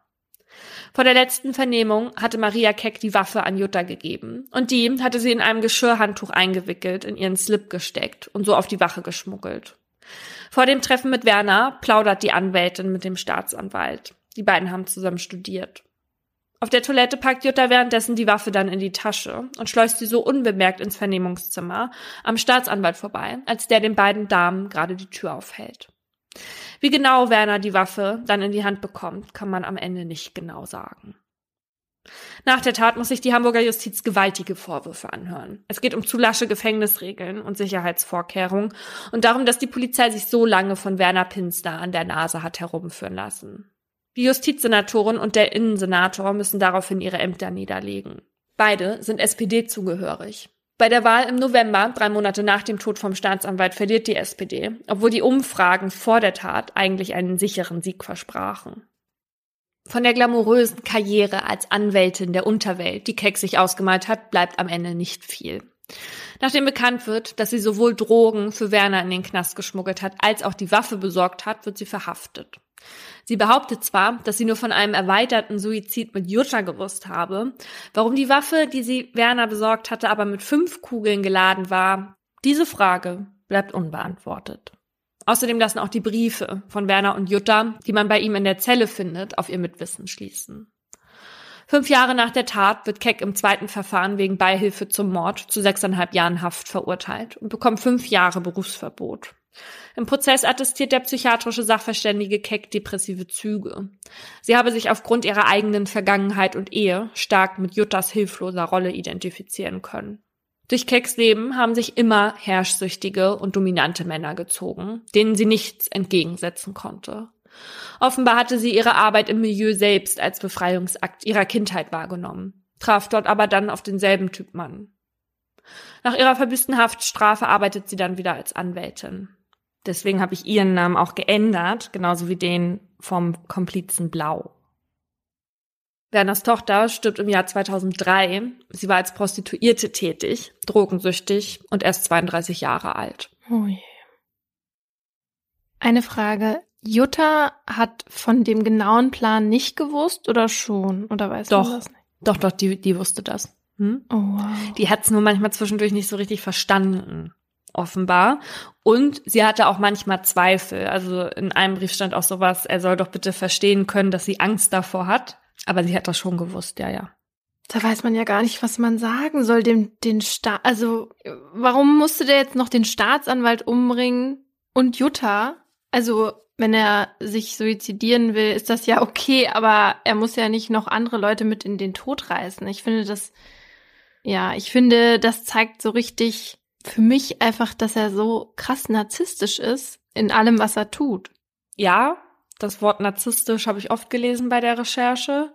Vor der letzten Vernehmung hatte Maria Keck die Waffe an Jutta gegeben und die hatte sie in einem Geschirrhandtuch eingewickelt, in ihren Slip gesteckt und so auf die Wache geschmuggelt. Vor dem Treffen mit Werner plaudert die Anwältin mit dem Staatsanwalt. Die beiden haben zusammen studiert. Auf der Toilette packt Jutta währenddessen die Waffe dann in die Tasche und schleust sie so unbemerkt ins Vernehmungszimmer am Staatsanwalt vorbei, als der den beiden Damen gerade die Tür aufhält. Wie genau Werner die Waffe dann in die Hand bekommt, kann man am Ende nicht genau sagen. Nach der Tat muss sich die Hamburger Justiz gewaltige Vorwürfe anhören. Es geht um zu lasche Gefängnisregeln und Sicherheitsvorkehrungen und darum, dass die Polizei sich so lange von Werner Pinsner an der Nase hat herumführen lassen. Die Justizsenatorin und der Innensenator müssen daraufhin ihre Ämter niederlegen. Beide sind SPD zugehörig. Bei der Wahl im November, drei Monate nach dem Tod vom Staatsanwalt, verliert die SPD, obwohl die Umfragen vor der Tat eigentlich einen sicheren Sieg versprachen. Von der glamourösen Karriere als Anwältin der Unterwelt, die Keck sich ausgemalt hat, bleibt am Ende nicht viel. Nachdem bekannt wird, dass sie sowohl Drogen für Werner in den Knast geschmuggelt hat, als auch die Waffe besorgt hat, wird sie verhaftet. Sie behauptet zwar, dass sie nur von einem erweiterten Suizid mit Jutta gewusst habe, warum die Waffe, die sie Werner besorgt hatte, aber mit fünf Kugeln geladen war. Diese Frage bleibt unbeantwortet. Außerdem lassen auch die Briefe von Werner und Jutta, die man bei ihm in der Zelle findet, auf ihr Mitwissen schließen. Fünf Jahre nach der Tat wird Keck im zweiten Verfahren wegen Beihilfe zum Mord zu sechseinhalb Jahren Haft verurteilt und bekommt fünf Jahre Berufsverbot. Im Prozess attestiert der psychiatrische Sachverständige Keck depressive Züge. Sie habe sich aufgrund ihrer eigenen Vergangenheit und Ehe stark mit Juttas hilfloser Rolle identifizieren können. Durch Kecks Leben haben sich immer herrschsüchtige und dominante Männer gezogen, denen sie nichts entgegensetzen konnte. Offenbar hatte sie ihre Arbeit im Milieu selbst als Befreiungsakt ihrer Kindheit wahrgenommen, traf dort aber dann auf denselben Typ Mann. Nach ihrer verbüßten Haftstrafe arbeitet sie dann wieder als Anwältin. Deswegen habe ich ihren Namen auch geändert, genauso wie den vom Komplizen Blau. Werners Tochter stirbt im Jahr 2003. Sie war als Prostituierte tätig, drogensüchtig und erst 32 Jahre alt. Oh je. Eine Frage. Jutta hat von dem genauen Plan nicht gewusst oder schon? Oder weiß doch, man das nicht? Doch, doch, die, die wusste das. Hm? Oh, wow. Die hat es nur manchmal zwischendurch nicht so richtig verstanden offenbar. Und sie hatte auch manchmal Zweifel. Also in einem Brief stand auch sowas, er soll doch bitte verstehen können, dass sie Angst davor hat. Aber sie hat das schon gewusst, ja, ja. Da weiß man ja gar nicht, was man sagen soll, dem, den Staat, also, warum musste der jetzt noch den Staatsanwalt umbringen und Jutta? Also, wenn er sich suizidieren will, ist das ja okay, aber er muss ja nicht noch andere Leute mit in den Tod reißen. Ich finde das, ja, ich finde, das zeigt so richtig, für mich einfach, dass er so krass narzisstisch ist in allem, was er tut. Ja, das Wort narzisstisch habe ich oft gelesen bei der Recherche.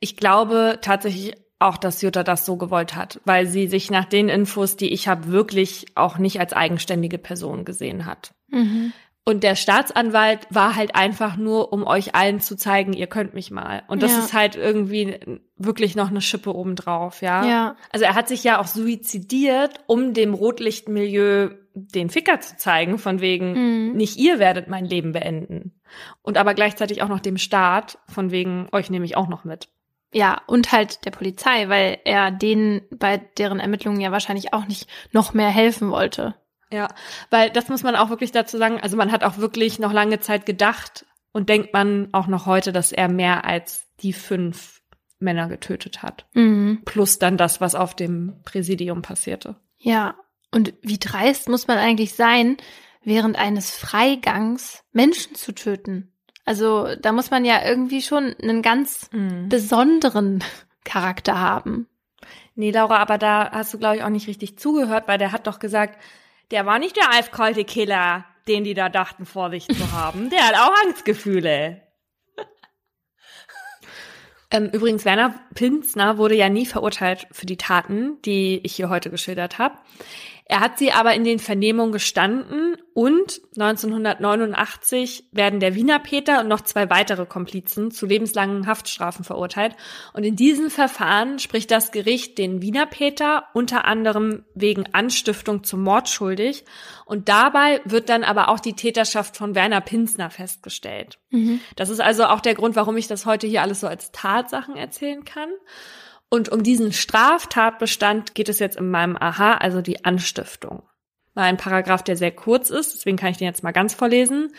Ich glaube tatsächlich auch, dass Jutta das so gewollt hat, weil sie sich nach den Infos, die ich habe, wirklich auch nicht als eigenständige Person gesehen hat. Mhm. Und der Staatsanwalt war halt einfach nur, um euch allen zu zeigen, ihr könnt mich mal. Und das ja. ist halt irgendwie wirklich noch eine Schippe obendrauf, ja? ja. Also er hat sich ja auch suizidiert, um dem Rotlichtmilieu den Ficker zu zeigen, von wegen, mhm. nicht ihr werdet mein Leben beenden. Und aber gleichzeitig auch noch dem Staat, von wegen, euch nehme ich auch noch mit. Ja, und halt der Polizei, weil er denen bei deren Ermittlungen ja wahrscheinlich auch nicht noch mehr helfen wollte. Ja, weil das muss man auch wirklich dazu sagen. Also man hat auch wirklich noch lange Zeit gedacht und denkt man auch noch heute, dass er mehr als die fünf Männer getötet hat. Mhm. Plus dann das, was auf dem Präsidium passierte. Ja, und wie dreist muss man eigentlich sein, während eines Freigangs Menschen zu töten? Also da muss man ja irgendwie schon einen ganz mhm. besonderen Charakter haben. Nee, Laura, aber da hast du, glaube ich, auch nicht richtig zugehört, weil der hat doch gesagt, der war nicht der eiskalte Killer, den die da dachten, vor sich zu haben. Der hat auch Angstgefühle. ähm, übrigens, Werner Pinsner wurde ja nie verurteilt für die Taten, die ich hier heute geschildert habe. Er hat sie aber in den Vernehmungen gestanden und 1989 werden der Wiener Peter und noch zwei weitere Komplizen zu lebenslangen Haftstrafen verurteilt. Und in diesem Verfahren spricht das Gericht den Wiener Peter unter anderem wegen Anstiftung zum Mord schuldig. Und dabei wird dann aber auch die Täterschaft von Werner Pinsner festgestellt. Mhm. Das ist also auch der Grund, warum ich das heute hier alles so als Tatsachen erzählen kann. Und um diesen Straftatbestand geht es jetzt in meinem Aha, also die Anstiftung. Mal ein Paragraph, der sehr kurz ist, deswegen kann ich den jetzt mal ganz vorlesen.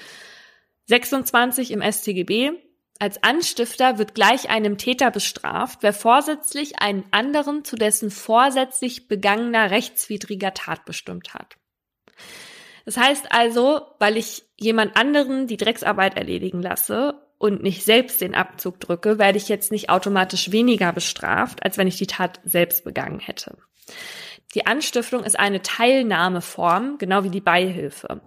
26 im StGB. Als Anstifter wird gleich einem Täter bestraft, wer vorsätzlich einen anderen zu dessen vorsätzlich begangener rechtswidriger Tat bestimmt hat. Das heißt also, weil ich jemand anderen die Drecksarbeit erledigen lasse und nicht selbst den Abzug drücke, werde ich jetzt nicht automatisch weniger bestraft, als wenn ich die Tat selbst begangen hätte. Die Anstiftung ist eine Teilnahmeform, genau wie die Beihilfe.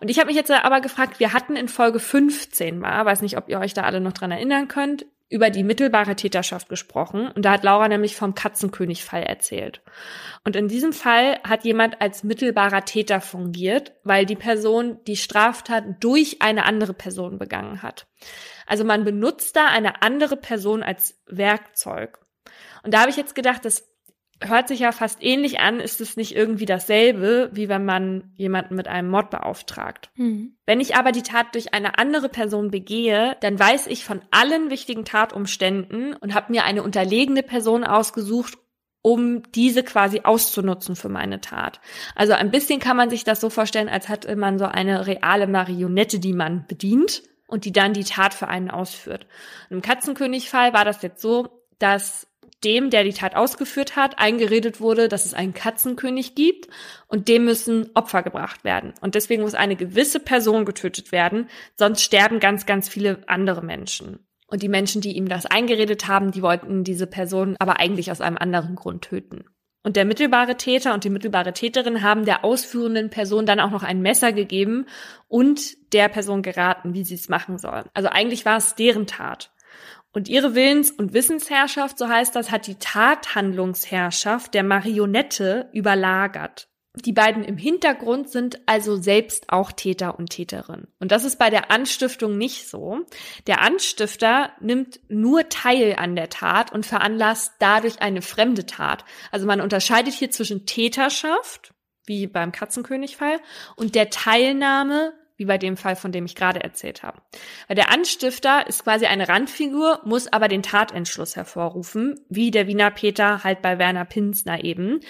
Und ich habe mich jetzt aber gefragt, wir hatten in Folge 15 mal, weiß nicht, ob ihr euch da alle noch dran erinnern könnt, über die mittelbare Täterschaft gesprochen. Und da hat Laura nämlich vom Katzenkönigfall erzählt. Und in diesem Fall hat jemand als mittelbarer Täter fungiert, weil die Person die Straftat durch eine andere Person begangen hat. Also man benutzt da eine andere Person als Werkzeug. Und da habe ich jetzt gedacht, das hört sich ja fast ähnlich an, ist es nicht irgendwie dasselbe, wie wenn man jemanden mit einem Mord beauftragt. Mhm. Wenn ich aber die Tat durch eine andere Person begehe, dann weiß ich von allen wichtigen Tatumständen und habe mir eine unterlegene Person ausgesucht, um diese quasi auszunutzen für meine Tat. Also ein bisschen kann man sich das so vorstellen, als hätte man so eine reale Marionette, die man bedient und die dann die Tat für einen ausführt. Und Im Katzenkönigfall war das jetzt so, dass dem, der die Tat ausgeführt hat, eingeredet wurde, dass es einen Katzenkönig gibt und dem müssen Opfer gebracht werden. Und deswegen muss eine gewisse Person getötet werden, sonst sterben ganz, ganz viele andere Menschen. Und die Menschen, die ihm das eingeredet haben, die wollten diese Person aber eigentlich aus einem anderen Grund töten. Und der mittelbare Täter und die mittelbare Täterin haben der ausführenden Person dann auch noch ein Messer gegeben und der Person geraten, wie sie es machen soll. Also eigentlich war es deren Tat. Und ihre Willens- und Wissensherrschaft, so heißt das, hat die Tathandlungsherrschaft der Marionette überlagert. Die beiden im Hintergrund sind also selbst auch Täter und Täterin. Und das ist bei der Anstiftung nicht so. Der Anstifter nimmt nur teil an der Tat und veranlasst dadurch eine fremde Tat. Also man unterscheidet hier zwischen Täterschaft, wie beim Katzenkönigfall, und der Teilnahme wie bei dem Fall, von dem ich gerade erzählt habe. Weil der Anstifter ist quasi eine Randfigur, muss aber den Tatentschluss hervorrufen, wie der Wiener Peter halt bei Werner Pinsner eben.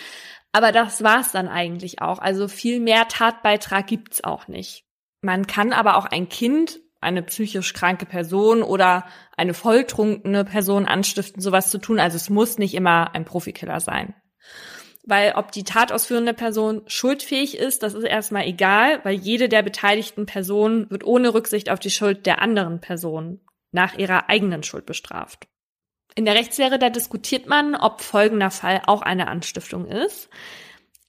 Aber das war's dann eigentlich auch. Also viel mehr Tatbeitrag gibt's auch nicht. Man kann aber auch ein Kind, eine psychisch kranke Person oder eine volltrunkene Person anstiften, sowas zu tun. Also es muss nicht immer ein Profikiller sein. Weil ob die tatausführende Person schuldfähig ist, das ist erstmal egal, weil jede der beteiligten Personen wird ohne Rücksicht auf die Schuld der anderen Person nach ihrer eigenen Schuld bestraft. In der Rechtslehre, da diskutiert man, ob folgender Fall auch eine Anstiftung ist.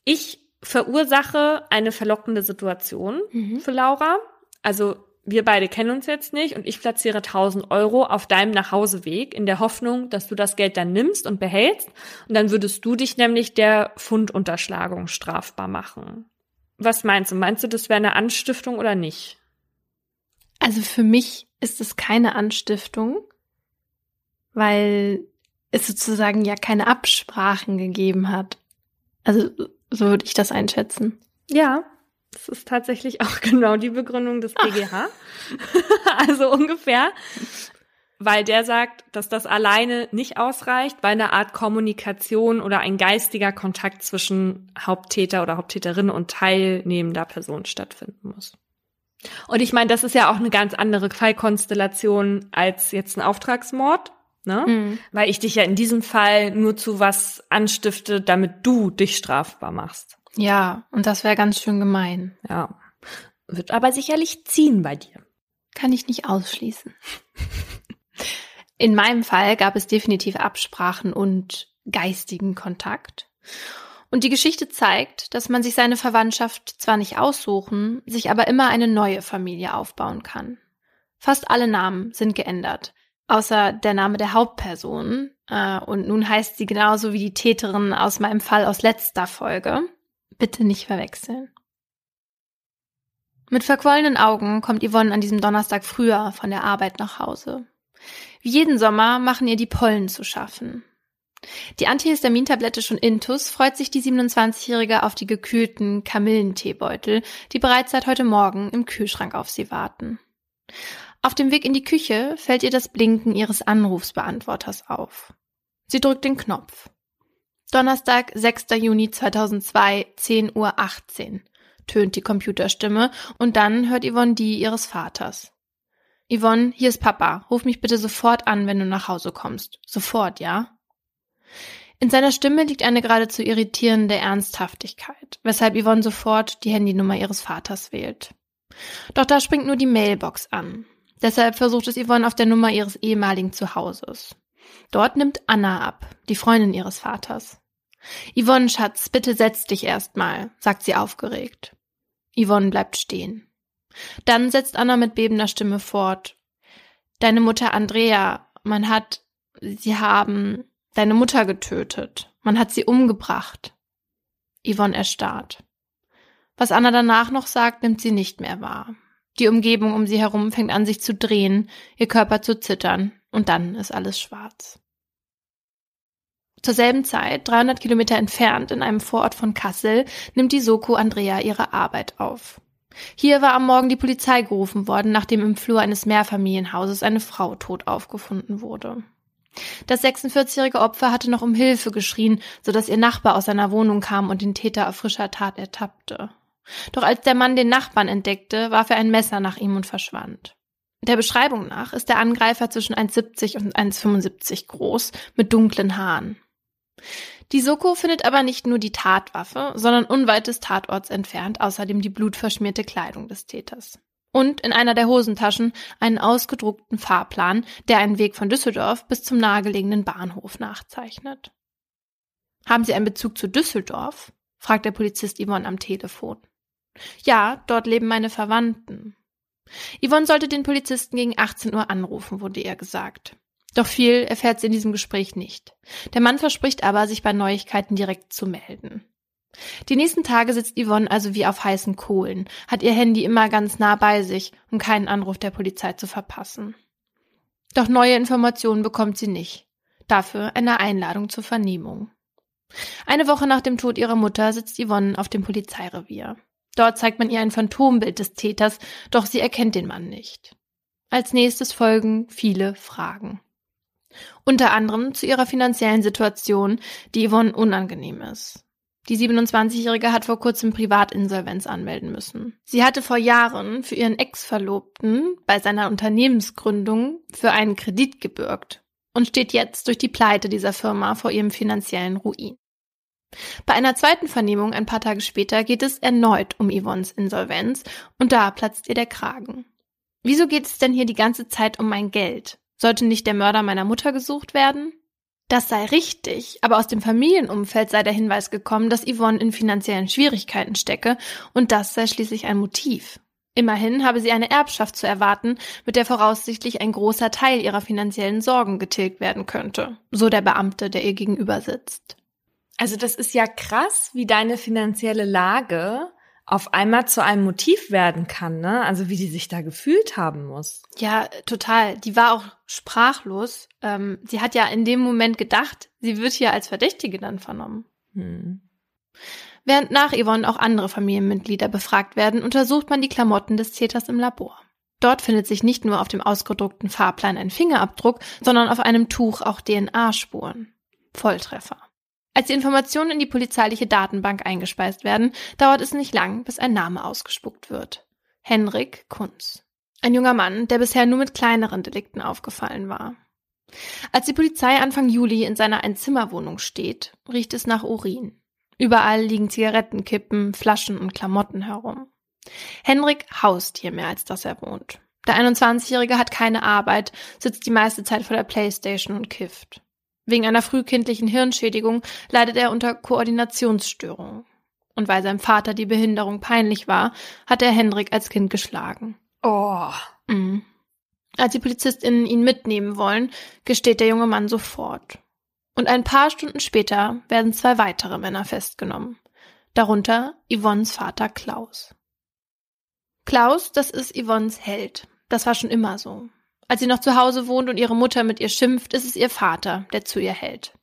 Ich verursache eine verlockende Situation mhm. für Laura. Also wir beide kennen uns jetzt nicht und ich platziere 1000 Euro auf deinem Nachhauseweg in der Hoffnung, dass du das Geld dann nimmst und behältst und dann würdest du dich nämlich der Fundunterschlagung strafbar machen. Was meinst du? Meinst du, das wäre eine Anstiftung oder nicht? Also für mich ist es keine Anstiftung, weil es sozusagen ja keine Absprachen gegeben hat. Also so würde ich das einschätzen. Ja, das ist tatsächlich auch genau die Begründung des BGH. also ungefähr. Weil der sagt, dass das alleine nicht ausreicht, weil eine Art Kommunikation oder ein geistiger Kontakt zwischen Haupttäter oder Haupttäterin und teilnehmender Person stattfinden muss. Und ich meine, das ist ja auch eine ganz andere Fallkonstellation als jetzt ein Auftragsmord, ne? Mhm. Weil ich dich ja in diesem Fall nur zu was anstifte, damit du dich strafbar machst. Ja, und das wäre ganz schön gemein. Ja. Wird aber sicherlich ziehen bei dir. Kann ich nicht ausschließen. In meinem Fall gab es definitiv Absprachen und geistigen Kontakt. Und die Geschichte zeigt, dass man sich seine Verwandtschaft zwar nicht aussuchen, sich aber immer eine neue Familie aufbauen kann. Fast alle Namen sind geändert, außer der Name der Hauptperson. Äh, und nun heißt sie genauso wie die Täterin aus meinem Fall aus letzter Folge. Bitte nicht verwechseln. Mit verquollenen Augen kommt Yvonne an diesem Donnerstag früher von der Arbeit nach Hause. Wie jeden Sommer machen ihr die Pollen zu schaffen. Die Antihistamintablette schon intus freut sich die 27-Jährige auf die gekühlten Kamillenteebeutel, die bereits seit heute Morgen im Kühlschrank auf sie warten. Auf dem Weg in die Küche fällt ihr das Blinken ihres Anrufsbeantworters auf. Sie drückt den Knopf. Donnerstag, 6. Juni 2002, 10.18 Uhr, tönt die Computerstimme und dann hört Yvonne die ihres Vaters. Yvonne, hier ist Papa. Ruf mich bitte sofort an, wenn du nach Hause kommst. Sofort, ja? In seiner Stimme liegt eine geradezu irritierende Ernsthaftigkeit, weshalb Yvonne sofort die Handynummer ihres Vaters wählt. Doch da springt nur die Mailbox an. Deshalb versucht es Yvonne auf der Nummer ihres ehemaligen Zuhauses. Dort nimmt Anna ab, die Freundin ihres Vaters. Yvonne, Schatz, bitte setz dich erstmal, sagt sie aufgeregt. Yvonne bleibt stehen. Dann setzt Anna mit bebender Stimme fort. Deine Mutter Andrea, man hat, sie haben deine Mutter getötet. Man hat sie umgebracht. Yvonne erstarrt. Was Anna danach noch sagt, nimmt sie nicht mehr wahr. Die Umgebung um sie herum fängt an sich zu drehen, ihr Körper zu zittern, und dann ist alles schwarz. Zur selben Zeit, 300 Kilometer entfernt, in einem Vorort von Kassel, nimmt die Soko Andrea ihre Arbeit auf. Hier war am Morgen die Polizei gerufen worden, nachdem im Flur eines Mehrfamilienhauses eine Frau tot aufgefunden wurde. Das 46-jährige Opfer hatte noch um Hilfe geschrien, so dass ihr Nachbar aus seiner Wohnung kam und den Täter auf frischer Tat ertappte. Doch als der Mann den Nachbarn entdeckte, warf er ein Messer nach ihm und verschwand. Der Beschreibung nach ist der Angreifer zwischen 1,70 und 1,75 groß, mit dunklen Haaren. Die Soko findet aber nicht nur die Tatwaffe, sondern unweit des Tatorts entfernt außerdem die blutverschmierte Kleidung des Täters. Und in einer der Hosentaschen einen ausgedruckten Fahrplan, der einen Weg von Düsseldorf bis zum nahegelegenen Bahnhof nachzeichnet. Haben Sie einen Bezug zu Düsseldorf? fragt der Polizist Yvonne am Telefon. Ja, dort leben meine Verwandten. Yvonne sollte den Polizisten gegen 18 Uhr anrufen, wurde ihr gesagt. Doch viel erfährt sie in diesem Gespräch nicht. Der Mann verspricht aber, sich bei Neuigkeiten direkt zu melden. Die nächsten Tage sitzt Yvonne also wie auf heißen Kohlen, hat ihr Handy immer ganz nah bei sich, um keinen Anruf der Polizei zu verpassen. Doch neue Informationen bekommt sie nicht. Dafür eine Einladung zur Vernehmung. Eine Woche nach dem Tod ihrer Mutter sitzt Yvonne auf dem Polizeirevier. Dort zeigt man ihr ein Phantombild des Täters, doch sie erkennt den Mann nicht. Als nächstes folgen viele Fragen. Unter anderem zu ihrer finanziellen Situation, die Yvonne unangenehm ist. Die 27-Jährige hat vor kurzem Privatinsolvenz anmelden müssen. Sie hatte vor Jahren für ihren Ex-Verlobten bei seiner Unternehmensgründung für einen Kredit gebürgt und steht jetzt durch die Pleite dieser Firma vor ihrem finanziellen Ruin. Bei einer zweiten Vernehmung ein paar Tage später geht es erneut um Yvonnes Insolvenz und da platzt ihr der Kragen. Wieso geht es denn hier die ganze Zeit um mein Geld? Sollte nicht der Mörder meiner Mutter gesucht werden? Das sei richtig, aber aus dem Familienumfeld sei der Hinweis gekommen, dass Yvonne in finanziellen Schwierigkeiten stecke und das sei schließlich ein Motiv. Immerhin habe sie eine Erbschaft zu erwarten, mit der voraussichtlich ein großer Teil ihrer finanziellen Sorgen getilgt werden könnte, so der Beamte, der ihr gegenüber sitzt. Also das ist ja krass, wie deine finanzielle Lage auf einmal zu einem Motiv werden kann, ne? Also wie die sich da gefühlt haben muss. Ja, total. Die war auch sprachlos. Ähm, sie hat ja in dem Moment gedacht, sie wird hier als Verdächtige dann vernommen. Hm. Während nach Yvonne auch andere Familienmitglieder befragt werden, untersucht man die Klamotten des Täters im Labor. Dort findet sich nicht nur auf dem ausgedruckten Fahrplan ein Fingerabdruck, sondern auf einem Tuch auch DNA-Spuren. Volltreffer. Als die Informationen in die polizeiliche Datenbank eingespeist werden, dauert es nicht lang, bis ein Name ausgespuckt wird. Henrik Kunz. Ein junger Mann, der bisher nur mit kleineren Delikten aufgefallen war. Als die Polizei Anfang Juli in seiner Einzimmerwohnung steht, riecht es nach Urin. Überall liegen Zigarettenkippen, Flaschen und Klamotten herum. Henrik haust hier mehr als dass er wohnt. Der 21-Jährige hat keine Arbeit, sitzt die meiste Zeit vor der Playstation und kifft. Wegen einer frühkindlichen Hirnschädigung leidet er unter Koordinationsstörungen. Und weil seinem Vater die Behinderung peinlich war, hat er Hendrik als Kind geschlagen. Oh. Mhm. Als die PolizistInnen ihn mitnehmen wollen, gesteht der junge Mann sofort. Und ein paar Stunden später werden zwei weitere Männer festgenommen. darunter Yvonnes Vater Klaus. Klaus, das ist Yvonnes Held. Das war schon immer so. Als sie noch zu Hause wohnt und ihre Mutter mit ihr schimpft, ist es ihr Vater, der zu ihr hält.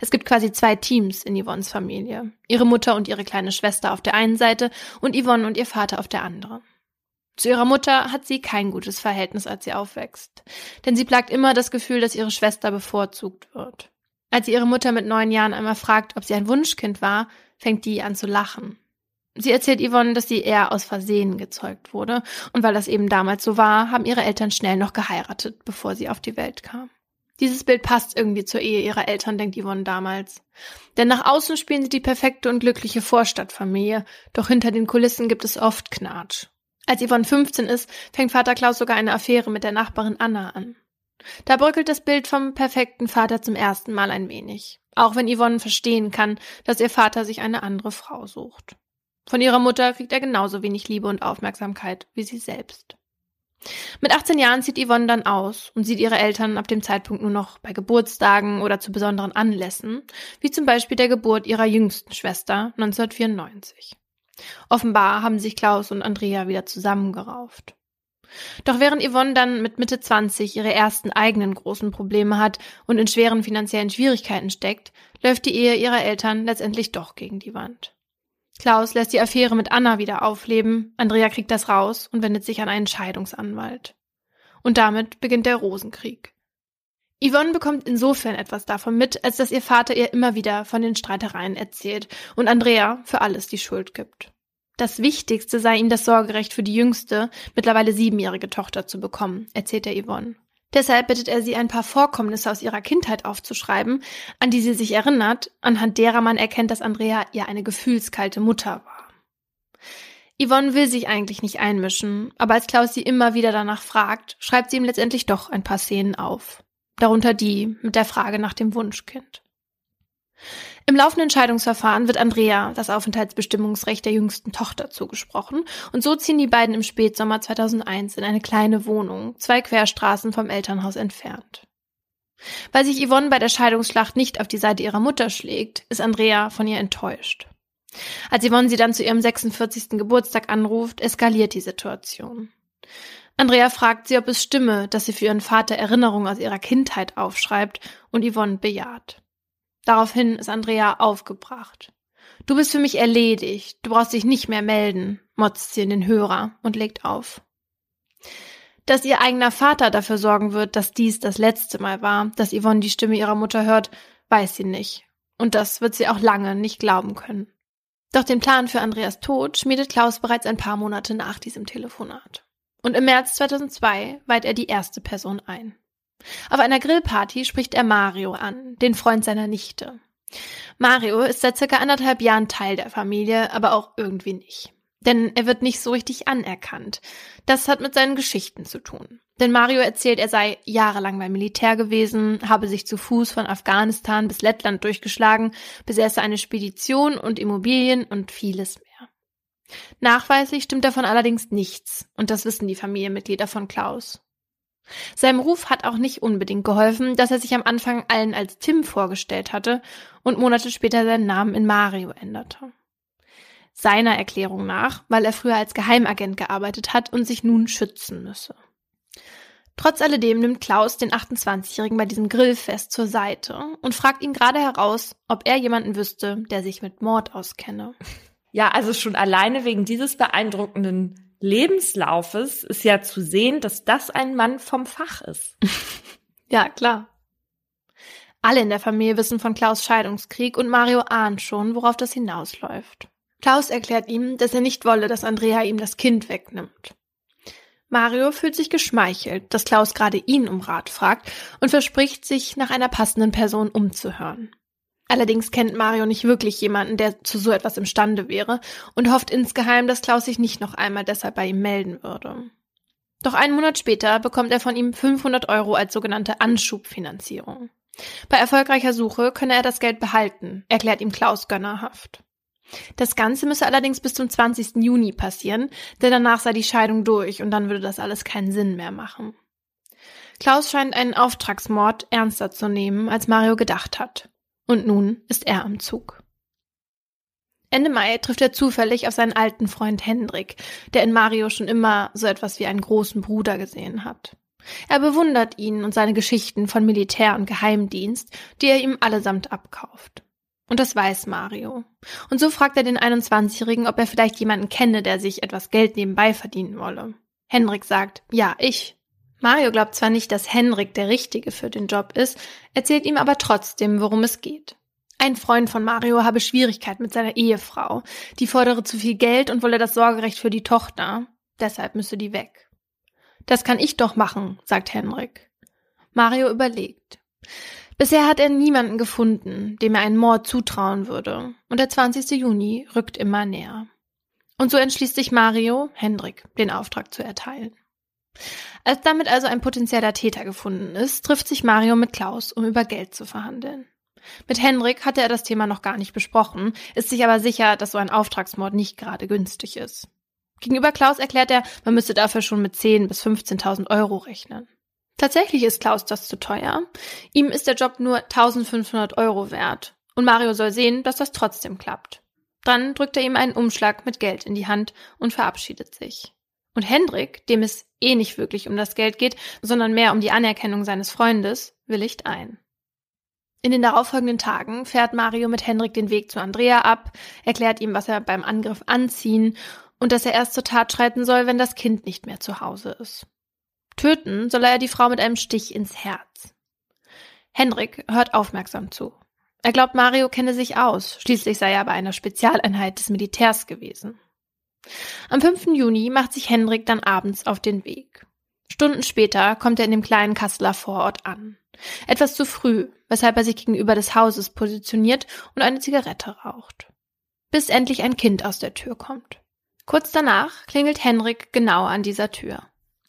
Es gibt quasi zwei Teams in Yvonnes Familie. Ihre Mutter und ihre kleine Schwester auf der einen Seite und Yvonne und ihr Vater auf der anderen. Zu ihrer Mutter hat sie kein gutes Verhältnis, als sie aufwächst. Denn sie plagt immer das Gefühl, dass ihre Schwester bevorzugt wird. Als sie ihre Mutter mit neun Jahren einmal fragt, ob sie ein Wunschkind war, fängt die an zu lachen. Sie erzählt Yvonne, dass sie eher aus Versehen gezeugt wurde, und weil das eben damals so war, haben ihre Eltern schnell noch geheiratet, bevor sie auf die Welt kam. Dieses Bild passt irgendwie zur Ehe ihrer Eltern, denkt Yvonne damals. Denn nach außen spielen sie die perfekte und glückliche Vorstadtfamilie, doch hinter den Kulissen gibt es oft Knatsch. Als Yvonne 15 ist, fängt Vater Klaus sogar eine Affäre mit der Nachbarin Anna an. Da bröckelt das Bild vom perfekten Vater zum ersten Mal ein wenig. Auch wenn Yvonne verstehen kann, dass ihr Vater sich eine andere Frau sucht. Von ihrer Mutter kriegt er genauso wenig Liebe und Aufmerksamkeit wie sie selbst. Mit 18 Jahren zieht Yvonne dann aus und sieht ihre Eltern ab dem Zeitpunkt nur noch bei Geburtstagen oder zu besonderen Anlässen, wie zum Beispiel der Geburt ihrer jüngsten Schwester 1994. Offenbar haben sich Klaus und Andrea wieder zusammengerauft. Doch während Yvonne dann mit Mitte 20 ihre ersten eigenen großen Probleme hat und in schweren finanziellen Schwierigkeiten steckt, läuft die Ehe ihrer Eltern letztendlich doch gegen die Wand. Klaus lässt die Affäre mit Anna wieder aufleben, Andrea kriegt das raus und wendet sich an einen Scheidungsanwalt. Und damit beginnt der Rosenkrieg. Yvonne bekommt insofern etwas davon mit, als dass ihr Vater ihr immer wieder von den Streitereien erzählt und Andrea für alles die Schuld gibt. Das Wichtigste sei ihm das Sorgerecht für die jüngste, mittlerweile siebenjährige Tochter zu bekommen, erzählt er Yvonne. Deshalb bittet er sie, ein paar Vorkommnisse aus ihrer Kindheit aufzuschreiben, an die sie sich erinnert, anhand derer man erkennt, dass Andrea ihr eine gefühlskalte Mutter war. Yvonne will sich eigentlich nicht einmischen, aber als Klaus sie immer wieder danach fragt, schreibt sie ihm letztendlich doch ein paar Szenen auf darunter die mit der Frage nach dem Wunschkind. Im laufenden Scheidungsverfahren wird Andrea das Aufenthaltsbestimmungsrecht der jüngsten Tochter zugesprochen und so ziehen die beiden im Spätsommer 2001 in eine kleine Wohnung, zwei Querstraßen vom Elternhaus entfernt. Weil sich Yvonne bei der Scheidungsschlacht nicht auf die Seite ihrer Mutter schlägt, ist Andrea von ihr enttäuscht. Als Yvonne sie dann zu ihrem 46. Geburtstag anruft, eskaliert die Situation. Andrea fragt sie, ob es stimme, dass sie für ihren Vater Erinnerungen aus ihrer Kindheit aufschreibt und Yvonne bejaht. Daraufhin ist Andrea aufgebracht. Du bist für mich erledigt, du brauchst dich nicht mehr melden, motzt sie in den Hörer und legt auf. Dass ihr eigener Vater dafür sorgen wird, dass dies das letzte Mal war, dass Yvonne die Stimme ihrer Mutter hört, weiß sie nicht. Und das wird sie auch lange nicht glauben können. Doch den Plan für Andreas Tod schmiedet Klaus bereits ein paar Monate nach diesem Telefonat. Und im März 2002 weiht er die erste Person ein. Auf einer Grillparty spricht er Mario an, den Freund seiner Nichte. Mario ist seit circa anderthalb Jahren Teil der Familie, aber auch irgendwie nicht. Denn er wird nicht so richtig anerkannt. Das hat mit seinen Geschichten zu tun. Denn Mario erzählt, er sei jahrelang beim Militär gewesen, habe sich zu Fuß von Afghanistan bis Lettland durchgeschlagen, besäße eine Spedition und Immobilien und vieles mehr. Nachweislich stimmt davon allerdings nichts, und das wissen die Familienmitglieder von Klaus. Seinem Ruf hat auch nicht unbedingt geholfen, dass er sich am Anfang allen als Tim vorgestellt hatte und Monate später seinen Namen in Mario änderte. Seiner Erklärung nach, weil er früher als Geheimagent gearbeitet hat und sich nun schützen müsse. Trotz alledem nimmt Klaus den 28-Jährigen bei diesem Grillfest zur Seite und fragt ihn gerade heraus, ob er jemanden wüsste, der sich mit Mord auskenne. Ja, also schon alleine wegen dieses beeindruckenden Lebenslaufes ist ja zu sehen, dass das ein Mann vom Fach ist. ja, klar. Alle in der Familie wissen von Klaus Scheidungskrieg und Mario ahnt schon, worauf das hinausläuft. Klaus erklärt ihm, dass er nicht wolle, dass Andrea ihm das Kind wegnimmt. Mario fühlt sich geschmeichelt, dass Klaus gerade ihn um Rat fragt und verspricht, sich nach einer passenden Person umzuhören. Allerdings kennt Mario nicht wirklich jemanden, der zu so etwas imstande wäre und hofft insgeheim, dass Klaus sich nicht noch einmal deshalb bei ihm melden würde. Doch einen Monat später bekommt er von ihm 500 Euro als sogenannte Anschubfinanzierung. Bei erfolgreicher Suche könne er das Geld behalten, erklärt ihm Klaus gönnerhaft. Das Ganze müsse allerdings bis zum 20. Juni passieren, denn danach sei die Scheidung durch und dann würde das alles keinen Sinn mehr machen. Klaus scheint einen Auftragsmord ernster zu nehmen, als Mario gedacht hat. Und nun ist er am Zug. Ende Mai trifft er zufällig auf seinen alten Freund Hendrik, der in Mario schon immer so etwas wie einen großen Bruder gesehen hat. Er bewundert ihn und seine Geschichten von Militär und Geheimdienst, die er ihm allesamt abkauft. Und das weiß Mario. Und so fragt er den 21-Jährigen, ob er vielleicht jemanden kenne, der sich etwas Geld nebenbei verdienen wolle. Henrik sagt, ja, ich. Mario glaubt zwar nicht, dass Henrik der Richtige für den Job ist, erzählt ihm aber trotzdem, worum es geht. Ein Freund von Mario habe Schwierigkeiten mit seiner Ehefrau. Die fordere zu viel Geld und wolle das Sorgerecht für die Tochter. Deshalb müsse die weg. Das kann ich doch machen, sagt Henrik. Mario überlegt. Bisher hat er niemanden gefunden, dem er einen Mord zutrauen würde, und der 20. Juni rückt immer näher. Und so entschließt sich Mario, Hendrik, den Auftrag zu erteilen. Als damit also ein potenzieller Täter gefunden ist, trifft sich Mario mit Klaus, um über Geld zu verhandeln. Mit Hendrik hatte er das Thema noch gar nicht besprochen, ist sich aber sicher, dass so ein Auftragsmord nicht gerade günstig ist. Gegenüber Klaus erklärt er, man müsste dafür schon mit 10.000 bis 15.000 Euro rechnen. Tatsächlich ist Klaus das zu teuer. Ihm ist der Job nur 1500 Euro wert. Und Mario soll sehen, dass das trotzdem klappt. Dann drückt er ihm einen Umschlag mit Geld in die Hand und verabschiedet sich. Und Hendrik, dem es eh nicht wirklich um das Geld geht, sondern mehr um die Anerkennung seines Freundes, willigt ein. In den darauffolgenden Tagen fährt Mario mit Hendrik den Weg zu Andrea ab, erklärt ihm, was er beim Angriff anziehen und dass er erst zur Tat schreiten soll, wenn das Kind nicht mehr zu Hause ist. Töten soll er die Frau mit einem Stich ins Herz. Henrik hört aufmerksam zu. Er glaubt, Mario kenne sich aus, schließlich sei er bei einer Spezialeinheit des Militärs gewesen. Am 5. Juni macht sich Henrik dann abends auf den Weg. Stunden später kommt er in dem kleinen Kasseler Vorort an. Etwas zu früh, weshalb er sich gegenüber des Hauses positioniert und eine Zigarette raucht. Bis endlich ein Kind aus der Tür kommt. Kurz danach klingelt Henrik genau an dieser Tür.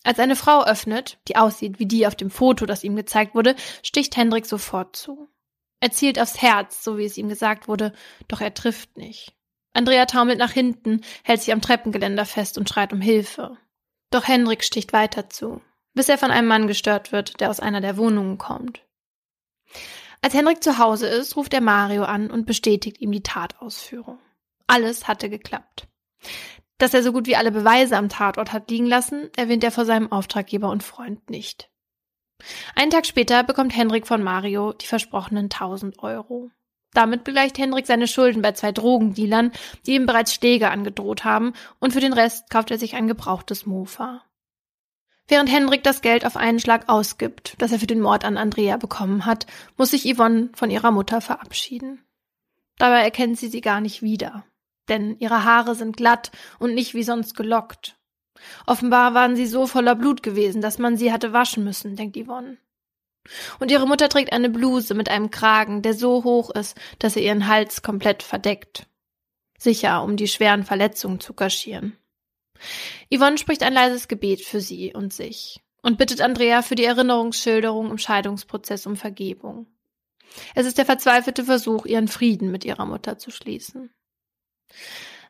Als eine Frau öffnet, die aussieht wie die auf dem Foto, das ihm gezeigt wurde, sticht Hendrik sofort zu. Er zielt aufs Herz, so wie es ihm gesagt wurde, doch er trifft nicht. Andrea taumelt nach hinten, hält sich am Treppengeländer fest und schreit um Hilfe. Doch Hendrik sticht weiter zu, bis er von einem Mann gestört wird, der aus einer der Wohnungen kommt. Als Hendrik zu Hause ist, ruft er Mario an und bestätigt ihm die Tatausführung. Alles hatte geklappt. Dass er so gut wie alle Beweise am Tatort hat liegen lassen, erwähnt er vor seinem Auftraggeber und Freund nicht. Einen Tag später bekommt Henrik von Mario die versprochenen 1000 Euro. Damit begleicht Henrik seine Schulden bei zwei Drogendealern, die ihm bereits Schläge angedroht haben, und für den Rest kauft er sich ein gebrauchtes Mofa. Während Henrik das Geld auf einen Schlag ausgibt, das er für den Mord an Andrea bekommen hat, muss sich Yvonne von ihrer Mutter verabschieden. Dabei erkennt sie sie gar nicht wieder denn ihre Haare sind glatt und nicht wie sonst gelockt. Offenbar waren sie so voller Blut gewesen, dass man sie hatte waschen müssen, denkt Yvonne. Und ihre Mutter trägt eine Bluse mit einem Kragen, der so hoch ist, dass er ihren Hals komplett verdeckt. Sicher, um die schweren Verletzungen zu kaschieren. Yvonne spricht ein leises Gebet für sie und sich und bittet Andrea für die Erinnerungsschilderung im Scheidungsprozess um Vergebung. Es ist der verzweifelte Versuch, ihren Frieden mit ihrer Mutter zu schließen.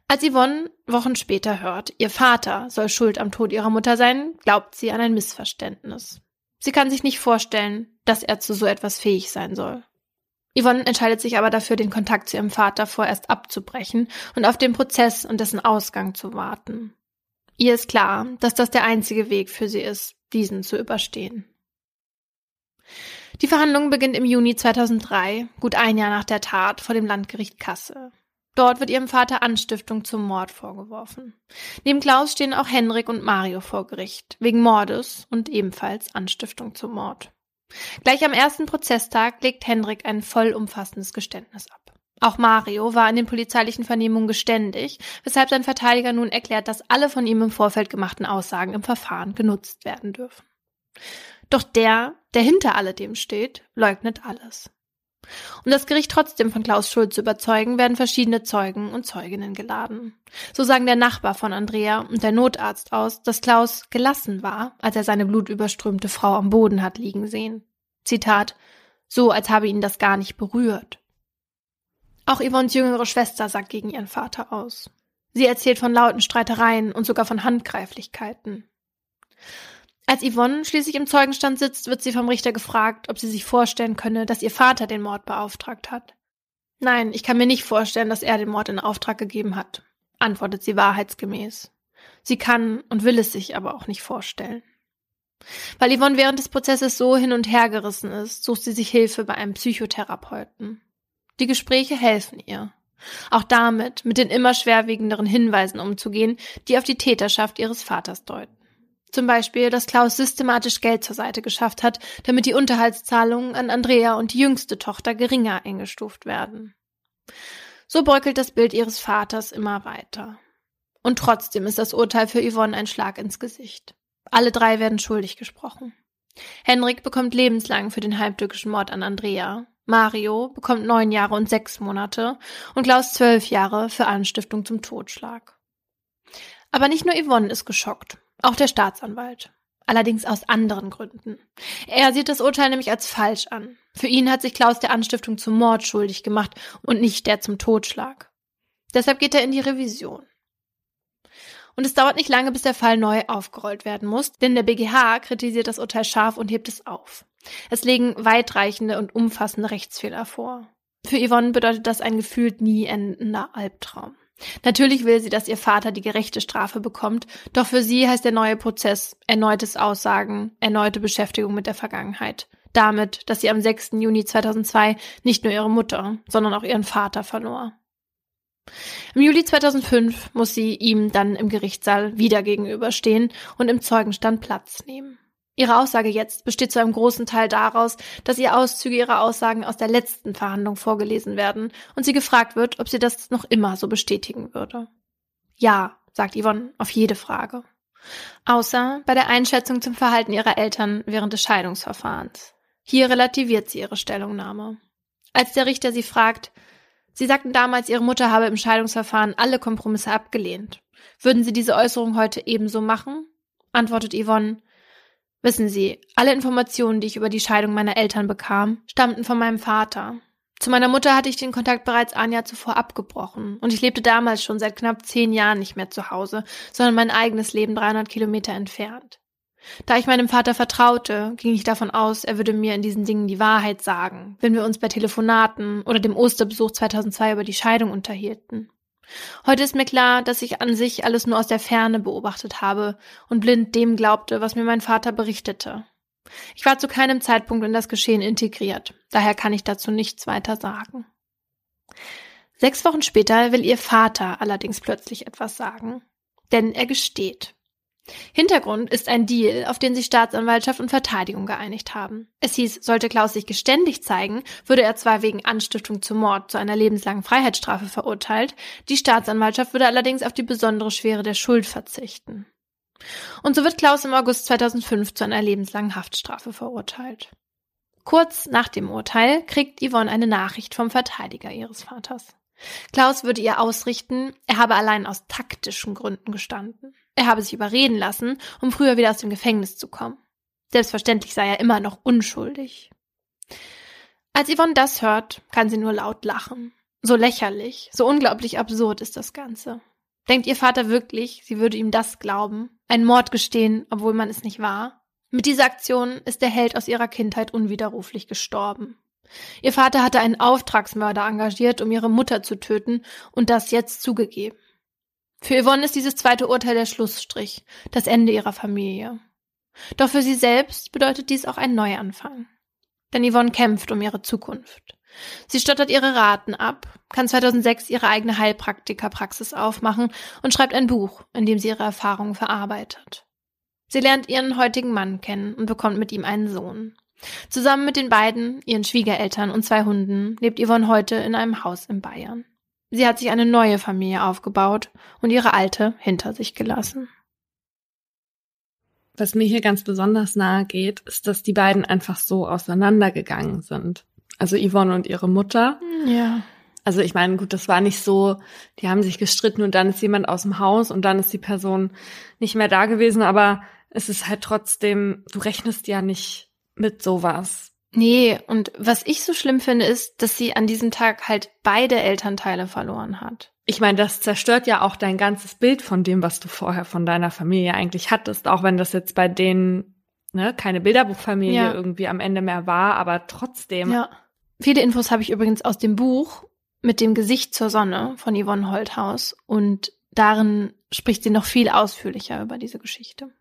Als Yvonne Wochen später hört, ihr Vater soll schuld am Tod ihrer Mutter sein, glaubt sie an ein Missverständnis. Sie kann sich nicht vorstellen, dass er zu so etwas fähig sein soll. Yvonne entscheidet sich aber dafür, den Kontakt zu ihrem Vater vorerst abzubrechen und auf den Prozess und dessen Ausgang zu warten. Ihr ist klar, dass das der einzige Weg für sie ist, diesen zu überstehen. Die Verhandlung beginnt im Juni 2003, gut ein Jahr nach der Tat, vor dem Landgericht Kassel. Dort wird ihrem Vater Anstiftung zum Mord vorgeworfen. Neben Klaus stehen auch Henrik und Mario vor Gericht, wegen Mordes und ebenfalls Anstiftung zum Mord. Gleich am ersten Prozesstag legt Henrik ein vollumfassendes Geständnis ab. Auch Mario war in den polizeilichen Vernehmungen geständig, weshalb sein Verteidiger nun erklärt, dass alle von ihm im Vorfeld gemachten Aussagen im Verfahren genutzt werden dürfen. Doch der, der hinter alledem steht, leugnet alles. Um das Gericht trotzdem von Klaus Schuld zu überzeugen, werden verschiedene Zeugen und Zeuginnen geladen. So sagen der Nachbar von Andrea und der Notarzt aus, dass Klaus gelassen war, als er seine blutüberströmte Frau am Boden hat liegen sehen. Zitat, so als habe ihn das gar nicht berührt. Auch Yvonnes jüngere Schwester sagt gegen ihren Vater aus. Sie erzählt von lauten Streitereien und sogar von Handgreiflichkeiten. Als Yvonne schließlich im Zeugenstand sitzt, wird sie vom Richter gefragt, ob sie sich vorstellen könne, dass ihr Vater den Mord beauftragt hat. Nein, ich kann mir nicht vorstellen, dass er den Mord in Auftrag gegeben hat, antwortet sie wahrheitsgemäß. Sie kann und will es sich aber auch nicht vorstellen. Weil Yvonne während des Prozesses so hin und her gerissen ist, sucht sie sich Hilfe bei einem Psychotherapeuten. Die Gespräche helfen ihr. Auch damit, mit den immer schwerwiegenderen Hinweisen umzugehen, die auf die Täterschaft ihres Vaters deuten. Zum Beispiel, dass Klaus systematisch Geld zur Seite geschafft hat, damit die Unterhaltszahlungen an Andrea und die jüngste Tochter geringer eingestuft werden. So bröckelt das Bild ihres Vaters immer weiter. Und trotzdem ist das Urteil für Yvonne ein Schlag ins Gesicht. Alle drei werden schuldig gesprochen. Henrik bekommt lebenslang für den heimtückischen Mord an Andrea. Mario bekommt neun Jahre und sechs Monate und Klaus zwölf Jahre für Anstiftung zum Totschlag. Aber nicht nur Yvonne ist geschockt, auch der Staatsanwalt. Allerdings aus anderen Gründen. Er sieht das Urteil nämlich als falsch an. Für ihn hat sich Klaus der Anstiftung zum Mord schuldig gemacht und nicht der zum Totschlag. Deshalb geht er in die Revision. Und es dauert nicht lange, bis der Fall neu aufgerollt werden muss, denn der BGH kritisiert das Urteil scharf und hebt es auf. Es legen weitreichende und umfassende Rechtsfehler vor. Für Yvonne bedeutet das ein gefühlt nie endender Albtraum. Natürlich will sie, dass ihr Vater die gerechte Strafe bekommt, doch für sie heißt der neue Prozess erneutes Aussagen, erneute Beschäftigung mit der Vergangenheit. Damit, dass sie am 6. Juni 2002 nicht nur ihre Mutter, sondern auch ihren Vater verlor. Im Juli 2005 muss sie ihm dann im Gerichtssaal wieder gegenüberstehen und im Zeugenstand Platz nehmen. Ihre Aussage jetzt besteht zu einem großen Teil daraus, dass ihr Auszüge ihrer Aussagen aus der letzten Verhandlung vorgelesen werden und sie gefragt wird, ob sie das noch immer so bestätigen würde. Ja, sagt Yvonne auf jede Frage. Außer bei der Einschätzung zum Verhalten ihrer Eltern während des Scheidungsverfahrens. Hier relativiert sie ihre Stellungnahme. Als der Richter sie fragt, Sie sagten damals, Ihre Mutter habe im Scheidungsverfahren alle Kompromisse abgelehnt. Würden Sie diese Äußerung heute ebenso machen? Antwortet Yvonne. Wissen Sie, alle Informationen, die ich über die Scheidung meiner Eltern bekam, stammten von meinem Vater. Zu meiner Mutter hatte ich den Kontakt bereits ein Jahr zuvor abgebrochen und ich lebte damals schon seit knapp zehn Jahren nicht mehr zu Hause, sondern mein eigenes Leben 300 Kilometer entfernt. Da ich meinem Vater vertraute, ging ich davon aus, er würde mir in diesen Dingen die Wahrheit sagen, wenn wir uns bei Telefonaten oder dem Osterbesuch 2002 über die Scheidung unterhielten. Heute ist mir klar, dass ich an sich alles nur aus der Ferne beobachtet habe und blind dem glaubte, was mir mein Vater berichtete. Ich war zu keinem Zeitpunkt in das Geschehen integriert, daher kann ich dazu nichts weiter sagen. Sechs Wochen später will ihr Vater allerdings plötzlich etwas sagen, denn er gesteht. Hintergrund ist ein Deal, auf den sich Staatsanwaltschaft und Verteidigung geeinigt haben. Es hieß, sollte Klaus sich geständig zeigen, würde er zwar wegen Anstiftung zum Mord zu einer lebenslangen Freiheitsstrafe verurteilt, die Staatsanwaltschaft würde allerdings auf die besondere Schwere der Schuld verzichten. Und so wird Klaus im August 2005 zu einer lebenslangen Haftstrafe verurteilt. Kurz nach dem Urteil kriegt Yvonne eine Nachricht vom Verteidiger ihres Vaters. Klaus würde ihr ausrichten, er habe allein aus taktischen Gründen gestanden. Er habe sich überreden lassen, um früher wieder aus dem Gefängnis zu kommen. Selbstverständlich sei er immer noch unschuldig. Als Yvonne das hört, kann sie nur laut lachen. So lächerlich, so unglaublich absurd ist das Ganze. Denkt ihr Vater wirklich, sie würde ihm das glauben? Einen Mord gestehen, obwohl man es nicht war? Mit dieser Aktion ist der Held aus ihrer Kindheit unwiderruflich gestorben. Ihr Vater hatte einen Auftragsmörder engagiert, um ihre Mutter zu töten, und das jetzt zugegeben. Für Yvonne ist dieses zweite Urteil der Schlussstrich, das Ende ihrer Familie. Doch für sie selbst bedeutet dies auch ein Neuanfang. Denn Yvonne kämpft um ihre Zukunft. Sie stottert ihre Raten ab, kann 2006 ihre eigene Heilpraktikerpraxis aufmachen und schreibt ein Buch, in dem sie ihre Erfahrungen verarbeitet. Sie lernt ihren heutigen Mann kennen und bekommt mit ihm einen Sohn. Zusammen mit den beiden, ihren Schwiegereltern und zwei Hunden, lebt Yvonne heute in einem Haus in Bayern. Sie hat sich eine neue Familie aufgebaut und ihre alte hinter sich gelassen. Was mir hier ganz besonders nahe geht, ist, dass die beiden einfach so auseinandergegangen sind. Also Yvonne und ihre Mutter. Ja. Also ich meine, gut, das war nicht so, die haben sich gestritten und dann ist jemand aus dem Haus und dann ist die Person nicht mehr da gewesen, aber es ist halt trotzdem, du rechnest ja nicht mit sowas. Nee, und was ich so schlimm finde, ist, dass sie an diesem Tag halt beide Elternteile verloren hat. Ich meine, das zerstört ja auch dein ganzes Bild von dem, was du vorher von deiner Familie eigentlich hattest. Auch wenn das jetzt bei denen ne, keine Bilderbuchfamilie ja. irgendwie am Ende mehr war, aber trotzdem. Ja. Viele Infos habe ich übrigens aus dem Buch mit dem Gesicht zur Sonne von Yvonne Holthaus und darin spricht sie noch viel ausführlicher über diese Geschichte.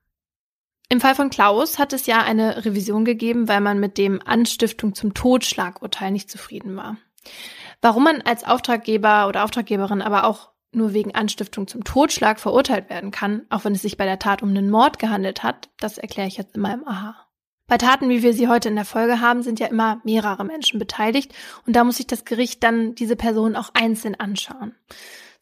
Im Fall von Klaus hat es ja eine Revision gegeben, weil man mit dem Anstiftung zum Totschlagurteil nicht zufrieden war. Warum man als Auftraggeber oder Auftraggeberin aber auch nur wegen Anstiftung zum Totschlag verurteilt werden kann, auch wenn es sich bei der Tat um einen Mord gehandelt hat, das erkläre ich jetzt immer im Aha. Bei Taten, wie wir sie heute in der Folge haben, sind ja immer mehrere Menschen beteiligt und da muss sich das Gericht dann diese Person auch einzeln anschauen.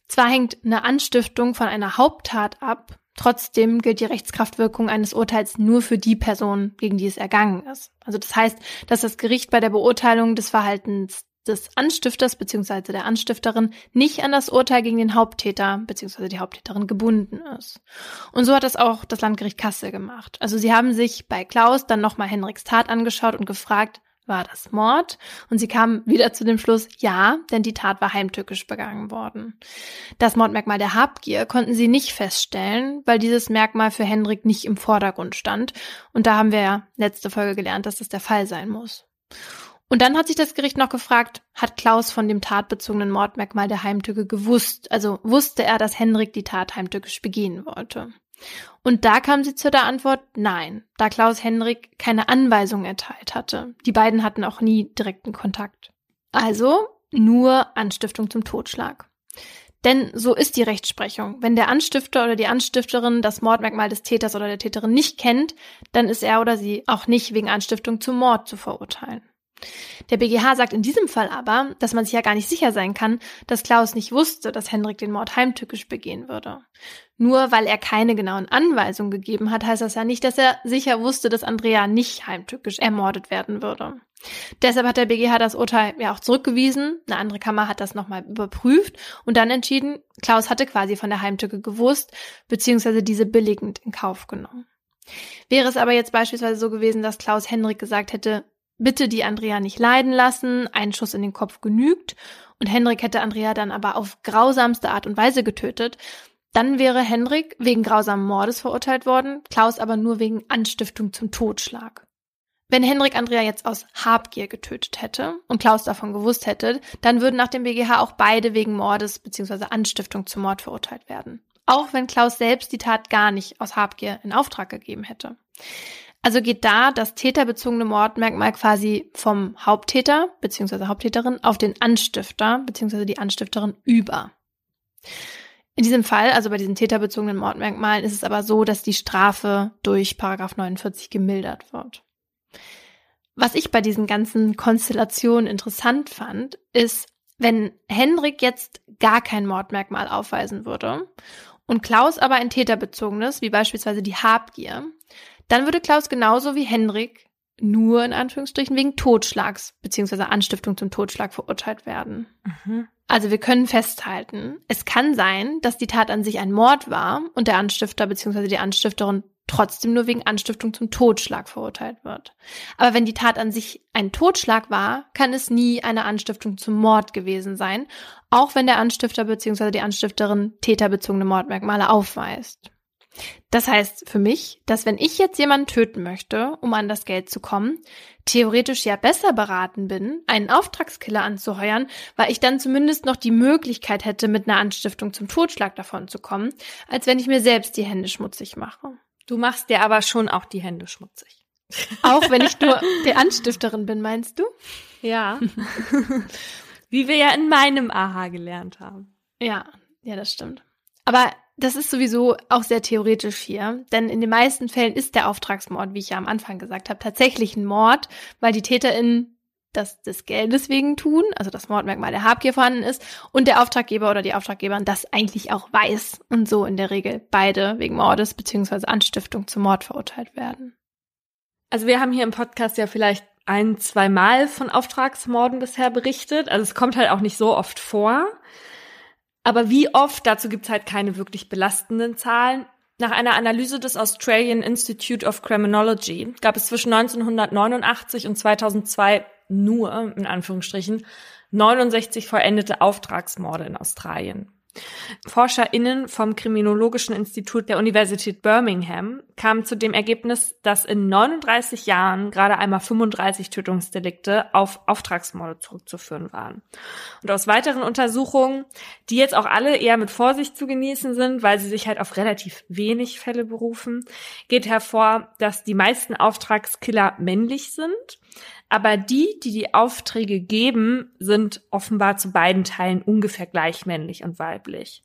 Zwar hängt eine Anstiftung von einer Haupttat ab, trotzdem gilt die Rechtskraftwirkung eines Urteils nur für die Person, gegen die es ergangen ist. Also das heißt, dass das Gericht bei der Beurteilung des Verhaltens des Anstifters bzw. der Anstifterin nicht an das Urteil gegen den Haupttäter bzw. die Haupttäterin gebunden ist. Und so hat das auch das Landgericht Kassel gemacht. Also sie haben sich bei Klaus dann nochmal Henriks Tat angeschaut und gefragt, war das Mord? Und sie kamen wieder zu dem Schluss, ja, denn die Tat war heimtückisch begangen worden. Das Mordmerkmal der Habgier konnten sie nicht feststellen, weil dieses Merkmal für Henrik nicht im Vordergrund stand. Und da haben wir ja letzte Folge gelernt, dass das der Fall sein muss. Und dann hat sich das Gericht noch gefragt, hat Klaus von dem tatbezogenen Mordmerkmal der Heimtücke gewusst? Also wusste er, dass Henrik die Tat heimtückisch begehen wollte? Und da kam sie zu der Antwort nein, da Klaus Henrik keine Anweisung erteilt hatte. Die beiden hatten auch nie direkten Kontakt. Also nur Anstiftung zum Totschlag. Denn so ist die Rechtsprechung. Wenn der Anstifter oder die Anstifterin das Mordmerkmal des Täters oder der Täterin nicht kennt, dann ist er oder sie auch nicht wegen Anstiftung zum Mord zu verurteilen. Der BGH sagt in diesem Fall aber, dass man sich ja gar nicht sicher sein kann, dass Klaus nicht wusste, dass Hendrik den Mord heimtückisch begehen würde. Nur weil er keine genauen Anweisungen gegeben hat, heißt das ja nicht, dass er sicher wusste, dass Andrea nicht heimtückisch ermordet werden würde. Deshalb hat der BGH das Urteil ja auch zurückgewiesen. Eine andere Kammer hat das nochmal überprüft und dann entschieden, Klaus hatte quasi von der Heimtücke gewusst, beziehungsweise diese billigend in Kauf genommen. Wäre es aber jetzt beispielsweise so gewesen, dass Klaus Henrik gesagt hätte, bitte die Andrea nicht leiden lassen, ein Schuss in den Kopf genügt und Henrik hätte Andrea dann aber auf grausamste Art und Weise getötet, dann wäre Henrik wegen grausamen Mordes verurteilt worden, Klaus aber nur wegen Anstiftung zum Totschlag. Wenn Henrik Andrea jetzt aus Habgier getötet hätte und Klaus davon gewusst hätte, dann würden nach dem BGH auch beide wegen Mordes bzw. Anstiftung zum Mord verurteilt werden. Auch wenn Klaus selbst die Tat gar nicht aus Habgier in Auftrag gegeben hätte. Also geht da das täterbezogene Mordmerkmal quasi vom Haupttäter bzw. Haupttäterin auf den Anstifter bzw. die Anstifterin über. In diesem Fall, also bei diesen täterbezogenen Mordmerkmalen, ist es aber so, dass die Strafe durch Paragraph 49 gemildert wird. Was ich bei diesen ganzen Konstellationen interessant fand, ist, wenn Henrik jetzt gar kein Mordmerkmal aufweisen würde und Klaus aber ein täterbezogenes, wie beispielsweise die Habgier, dann würde Klaus genauso wie Henrik nur in Anführungsstrichen wegen Totschlags beziehungsweise Anstiftung zum Totschlag verurteilt werden. Mhm. Also wir können festhalten, es kann sein, dass die Tat an sich ein Mord war und der Anstifter beziehungsweise die Anstifterin trotzdem nur wegen Anstiftung zum Totschlag verurteilt wird. Aber wenn die Tat an sich ein Totschlag war, kann es nie eine Anstiftung zum Mord gewesen sein, auch wenn der Anstifter beziehungsweise die Anstifterin täterbezogene Mordmerkmale aufweist. Das heißt für mich, dass wenn ich jetzt jemanden töten möchte, um an das Geld zu kommen, theoretisch ja besser beraten bin, einen Auftragskiller anzuheuern, weil ich dann zumindest noch die Möglichkeit hätte, mit einer Anstiftung zum Totschlag davon zu kommen, als wenn ich mir selbst die Hände schmutzig mache. Du machst dir aber schon auch die Hände schmutzig. Auch wenn ich nur die Anstifterin bin, meinst du? Ja. Wie wir ja in meinem Aha gelernt haben. Ja, ja, das stimmt. Aber das ist sowieso auch sehr theoretisch hier, denn in den meisten Fällen ist der Auftragsmord, wie ich ja am Anfang gesagt habe, tatsächlich ein Mord, weil die TäterInnen das des Geldes wegen tun, also das Mordmerkmal der Habgier vorhanden ist und der Auftraggeber oder die Auftraggeberin das eigentlich auch weiß und so in der Regel beide wegen Mordes beziehungsweise Anstiftung zum Mord verurteilt werden. Also wir haben hier im Podcast ja vielleicht ein, zwei Mal von Auftragsmorden bisher berichtet, also es kommt halt auch nicht so oft vor. Aber wie oft, dazu gibt's halt keine wirklich belastenden Zahlen. Nach einer Analyse des Australian Institute of Criminology gab es zwischen 1989 und 2002 nur, in Anführungsstrichen, 69 vollendete Auftragsmorde in Australien. ForscherInnen vom Kriminologischen Institut der Universität Birmingham kamen zu dem Ergebnis, dass in 39 Jahren gerade einmal 35 Tötungsdelikte auf Auftragsmorde zurückzuführen waren. Und aus weiteren Untersuchungen, die jetzt auch alle eher mit Vorsicht zu genießen sind, weil sie sich halt auf relativ wenig Fälle berufen, geht hervor, dass die meisten Auftragskiller männlich sind aber die, die die Aufträge geben, sind offenbar zu beiden Teilen ungefähr gleich männlich und weiblich.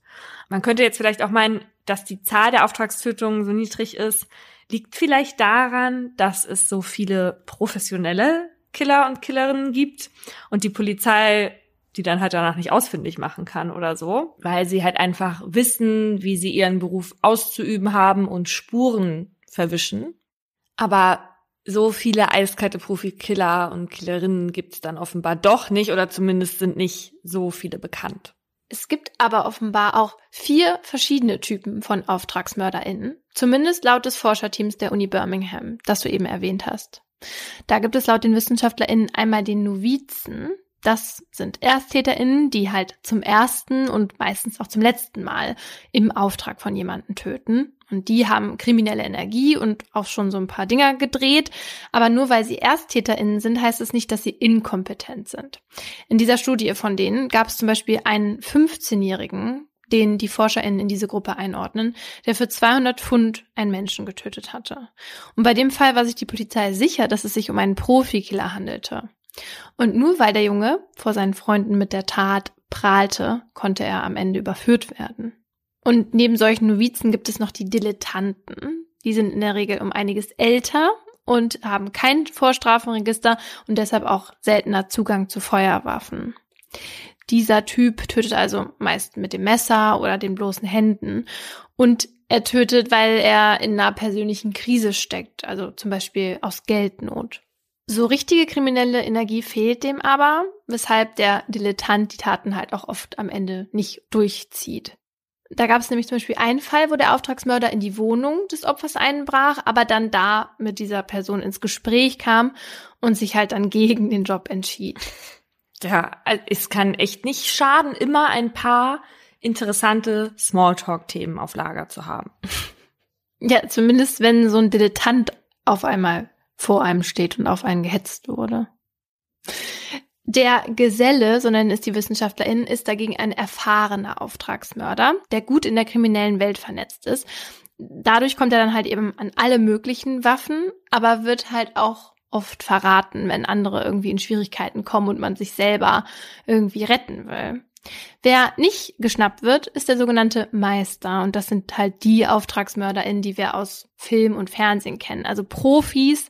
Man könnte jetzt vielleicht auch meinen, dass die Zahl der Auftragstötungen so niedrig ist, liegt vielleicht daran, dass es so viele professionelle Killer und Killerinnen gibt und die Polizei die dann halt danach nicht ausfindig machen kann oder so, weil sie halt einfach wissen, wie sie ihren Beruf auszuüben haben und Spuren verwischen. Aber so viele eiskalte Profikiller und Killerinnen gibt es dann offenbar doch nicht oder zumindest sind nicht so viele bekannt. Es gibt aber offenbar auch vier verschiedene Typen von AuftragsmörderInnen, zumindest laut des Forscherteams der Uni Birmingham, das du eben erwähnt hast. Da gibt es laut den WissenschaftlerInnen einmal den Novizen, das sind ErsttäterInnen, die halt zum ersten und meistens auch zum letzten Mal im Auftrag von jemanden töten. Und die haben kriminelle Energie und auch schon so ein paar Dinger gedreht. Aber nur weil sie ErsttäterInnen sind, heißt es nicht, dass sie inkompetent sind. In dieser Studie von denen gab es zum Beispiel einen 15-Jährigen, den die ForscherInnen in diese Gruppe einordnen, der für 200 Pfund einen Menschen getötet hatte. Und bei dem Fall war sich die Polizei sicher, dass es sich um einen Profikiller handelte. Und nur weil der Junge vor seinen Freunden mit der Tat prahlte, konnte er am Ende überführt werden. Und neben solchen Novizen gibt es noch die Dilettanten. Die sind in der Regel um einiges älter und haben kein Vorstrafenregister und deshalb auch seltener Zugang zu Feuerwaffen. Dieser Typ tötet also meist mit dem Messer oder den bloßen Händen und er tötet, weil er in einer persönlichen Krise steckt, also zum Beispiel aus Geldnot. So richtige kriminelle Energie fehlt dem aber, weshalb der Dilettant die Taten halt auch oft am Ende nicht durchzieht. Da gab es nämlich zum Beispiel einen Fall, wo der Auftragsmörder in die Wohnung des Opfers einbrach, aber dann da mit dieser Person ins Gespräch kam und sich halt dann gegen den Job entschied. Ja, es kann echt nicht schaden, immer ein paar interessante Smalltalk-Themen auf Lager zu haben. Ja, zumindest wenn so ein Dilettant auf einmal vor einem steht und auf einen gehetzt wurde. Der Geselle, so nennen es die WissenschaftlerInnen, ist dagegen ein erfahrener Auftragsmörder, der gut in der kriminellen Welt vernetzt ist. Dadurch kommt er dann halt eben an alle möglichen Waffen, aber wird halt auch oft verraten, wenn andere irgendwie in Schwierigkeiten kommen und man sich selber irgendwie retten will. Wer nicht geschnappt wird, ist der sogenannte Meister. Und das sind halt die AuftragsmörderInnen, die wir aus Film und Fernsehen kennen. Also Profis,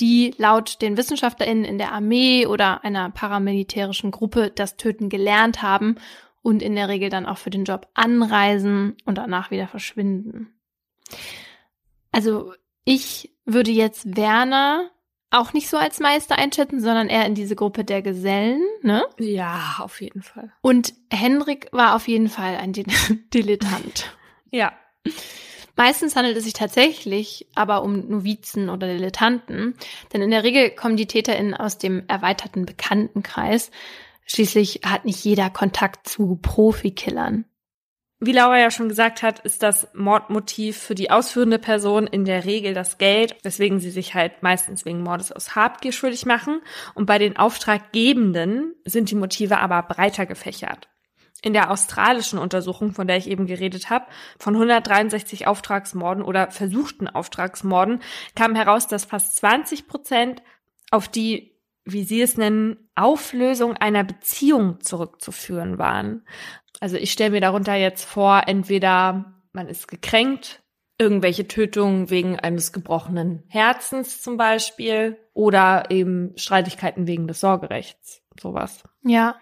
die laut den WissenschaftlerInnen in der Armee oder einer paramilitärischen Gruppe das Töten gelernt haben und in der Regel dann auch für den Job anreisen und danach wieder verschwinden. Also ich würde jetzt Werner auch nicht so als Meister einschätzen, sondern eher in diese Gruppe der Gesellen, ne? Ja, auf jeden Fall. Und Henrik war auf jeden Fall ein Dilettant. ja. Meistens handelt es sich tatsächlich aber um Novizen oder Dilettanten, denn in der Regel kommen die TäterInnen aus dem erweiterten Bekanntenkreis. Schließlich hat nicht jeder Kontakt zu Profikillern. Wie Laura ja schon gesagt hat, ist das Mordmotiv für die ausführende Person in der Regel das Geld, weswegen sie sich halt meistens wegen Mordes aus Habgier schuldig machen. Und bei den Auftraggebenden sind die Motive aber breiter gefächert. In der australischen Untersuchung, von der ich eben geredet habe, von 163 Auftragsmorden oder versuchten Auftragsmorden, kam heraus, dass fast 20 Prozent auf die wie Sie es nennen, Auflösung einer Beziehung zurückzuführen waren. Also ich stelle mir darunter jetzt vor, entweder man ist gekränkt, irgendwelche Tötungen wegen eines gebrochenen Herzens zum Beispiel oder eben Streitigkeiten wegen des Sorgerechts, sowas. Ja.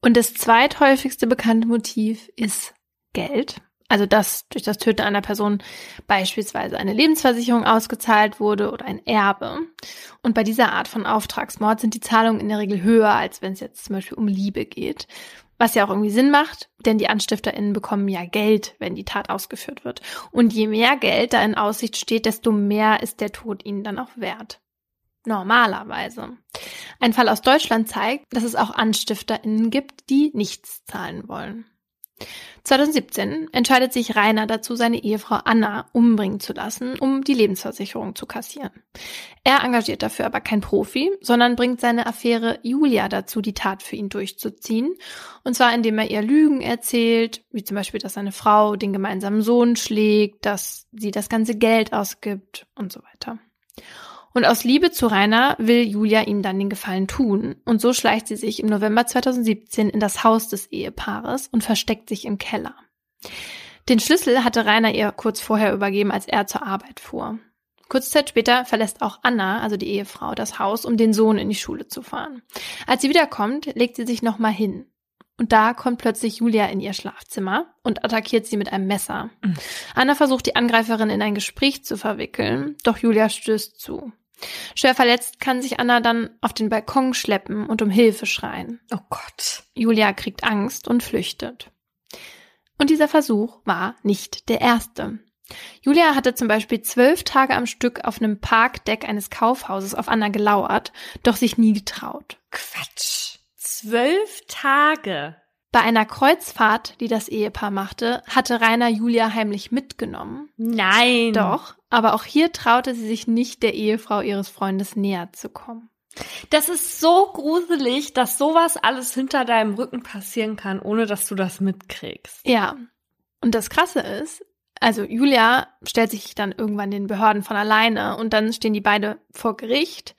Und das zweithäufigste bekannte Motiv ist Geld. Also dass durch das Töten einer Person beispielsweise eine Lebensversicherung ausgezahlt wurde oder ein Erbe. Und bei dieser Art von Auftragsmord sind die Zahlungen in der Regel höher, als wenn es jetzt zum Beispiel um Liebe geht. Was ja auch irgendwie Sinn macht, denn die AnstifterInnen bekommen ja Geld, wenn die Tat ausgeführt wird. Und je mehr Geld da in Aussicht steht, desto mehr ist der Tod ihnen dann auch wert. Normalerweise. Ein Fall aus Deutschland zeigt, dass es auch AnstifterInnen gibt, die nichts zahlen wollen. 2017 entscheidet sich Rainer dazu, seine Ehefrau Anna umbringen zu lassen, um die Lebensversicherung zu kassieren. Er engagiert dafür aber kein Profi, sondern bringt seine Affäre Julia dazu, die Tat für ihn durchzuziehen. Und zwar indem er ihr Lügen erzählt, wie zum Beispiel, dass seine Frau den gemeinsamen Sohn schlägt, dass sie das ganze Geld ausgibt und so weiter. Und aus Liebe zu Rainer will Julia ihm dann den Gefallen tun. Und so schleicht sie sich im November 2017 in das Haus des Ehepaares und versteckt sich im Keller. Den Schlüssel hatte Rainer ihr kurz vorher übergeben, als er zur Arbeit fuhr. Kurze Zeit später verlässt auch Anna, also die Ehefrau, das Haus, um den Sohn in die Schule zu fahren. Als sie wiederkommt, legt sie sich nochmal hin. Und da kommt plötzlich Julia in ihr Schlafzimmer und attackiert sie mit einem Messer. Mhm. Anna versucht die Angreiferin in ein Gespräch zu verwickeln, doch Julia stößt zu. Schwer verletzt kann sich Anna dann auf den Balkon schleppen und um Hilfe schreien. Oh Gott. Julia kriegt Angst und flüchtet. Und dieser Versuch war nicht der erste. Julia hatte zum Beispiel zwölf Tage am Stück auf einem Parkdeck eines Kaufhauses auf Anna gelauert, doch sich nie getraut. Quatsch. Zwölf Tage. Bei einer Kreuzfahrt, die das Ehepaar machte, hatte Rainer Julia heimlich mitgenommen. Nein. Doch, aber auch hier traute sie sich nicht, der Ehefrau ihres Freundes näher zu kommen. Das ist so gruselig, dass sowas alles hinter deinem Rücken passieren kann, ohne dass du das mitkriegst. Ja. Und das Krasse ist, also Julia stellt sich dann irgendwann den Behörden von alleine und dann stehen die beide vor Gericht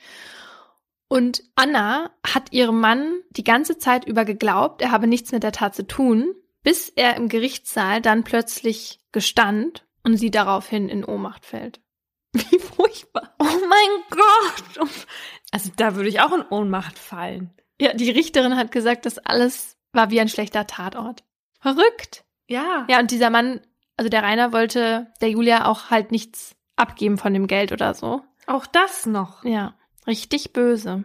und Anna hat ihrem Mann die ganze Zeit über geglaubt, er habe nichts mit der Tat zu tun, bis er im Gerichtssaal dann plötzlich gestand und sie daraufhin in Ohnmacht fällt. Wie furchtbar. Oh mein Gott. Also da würde ich auch in Ohnmacht fallen. Ja, die Richterin hat gesagt, das alles war wie ein schlechter Tatort. Verrückt. Ja. Ja, und dieser Mann, also der Rainer wollte der Julia auch halt nichts abgeben von dem Geld oder so. Auch das noch. Ja. Richtig böse.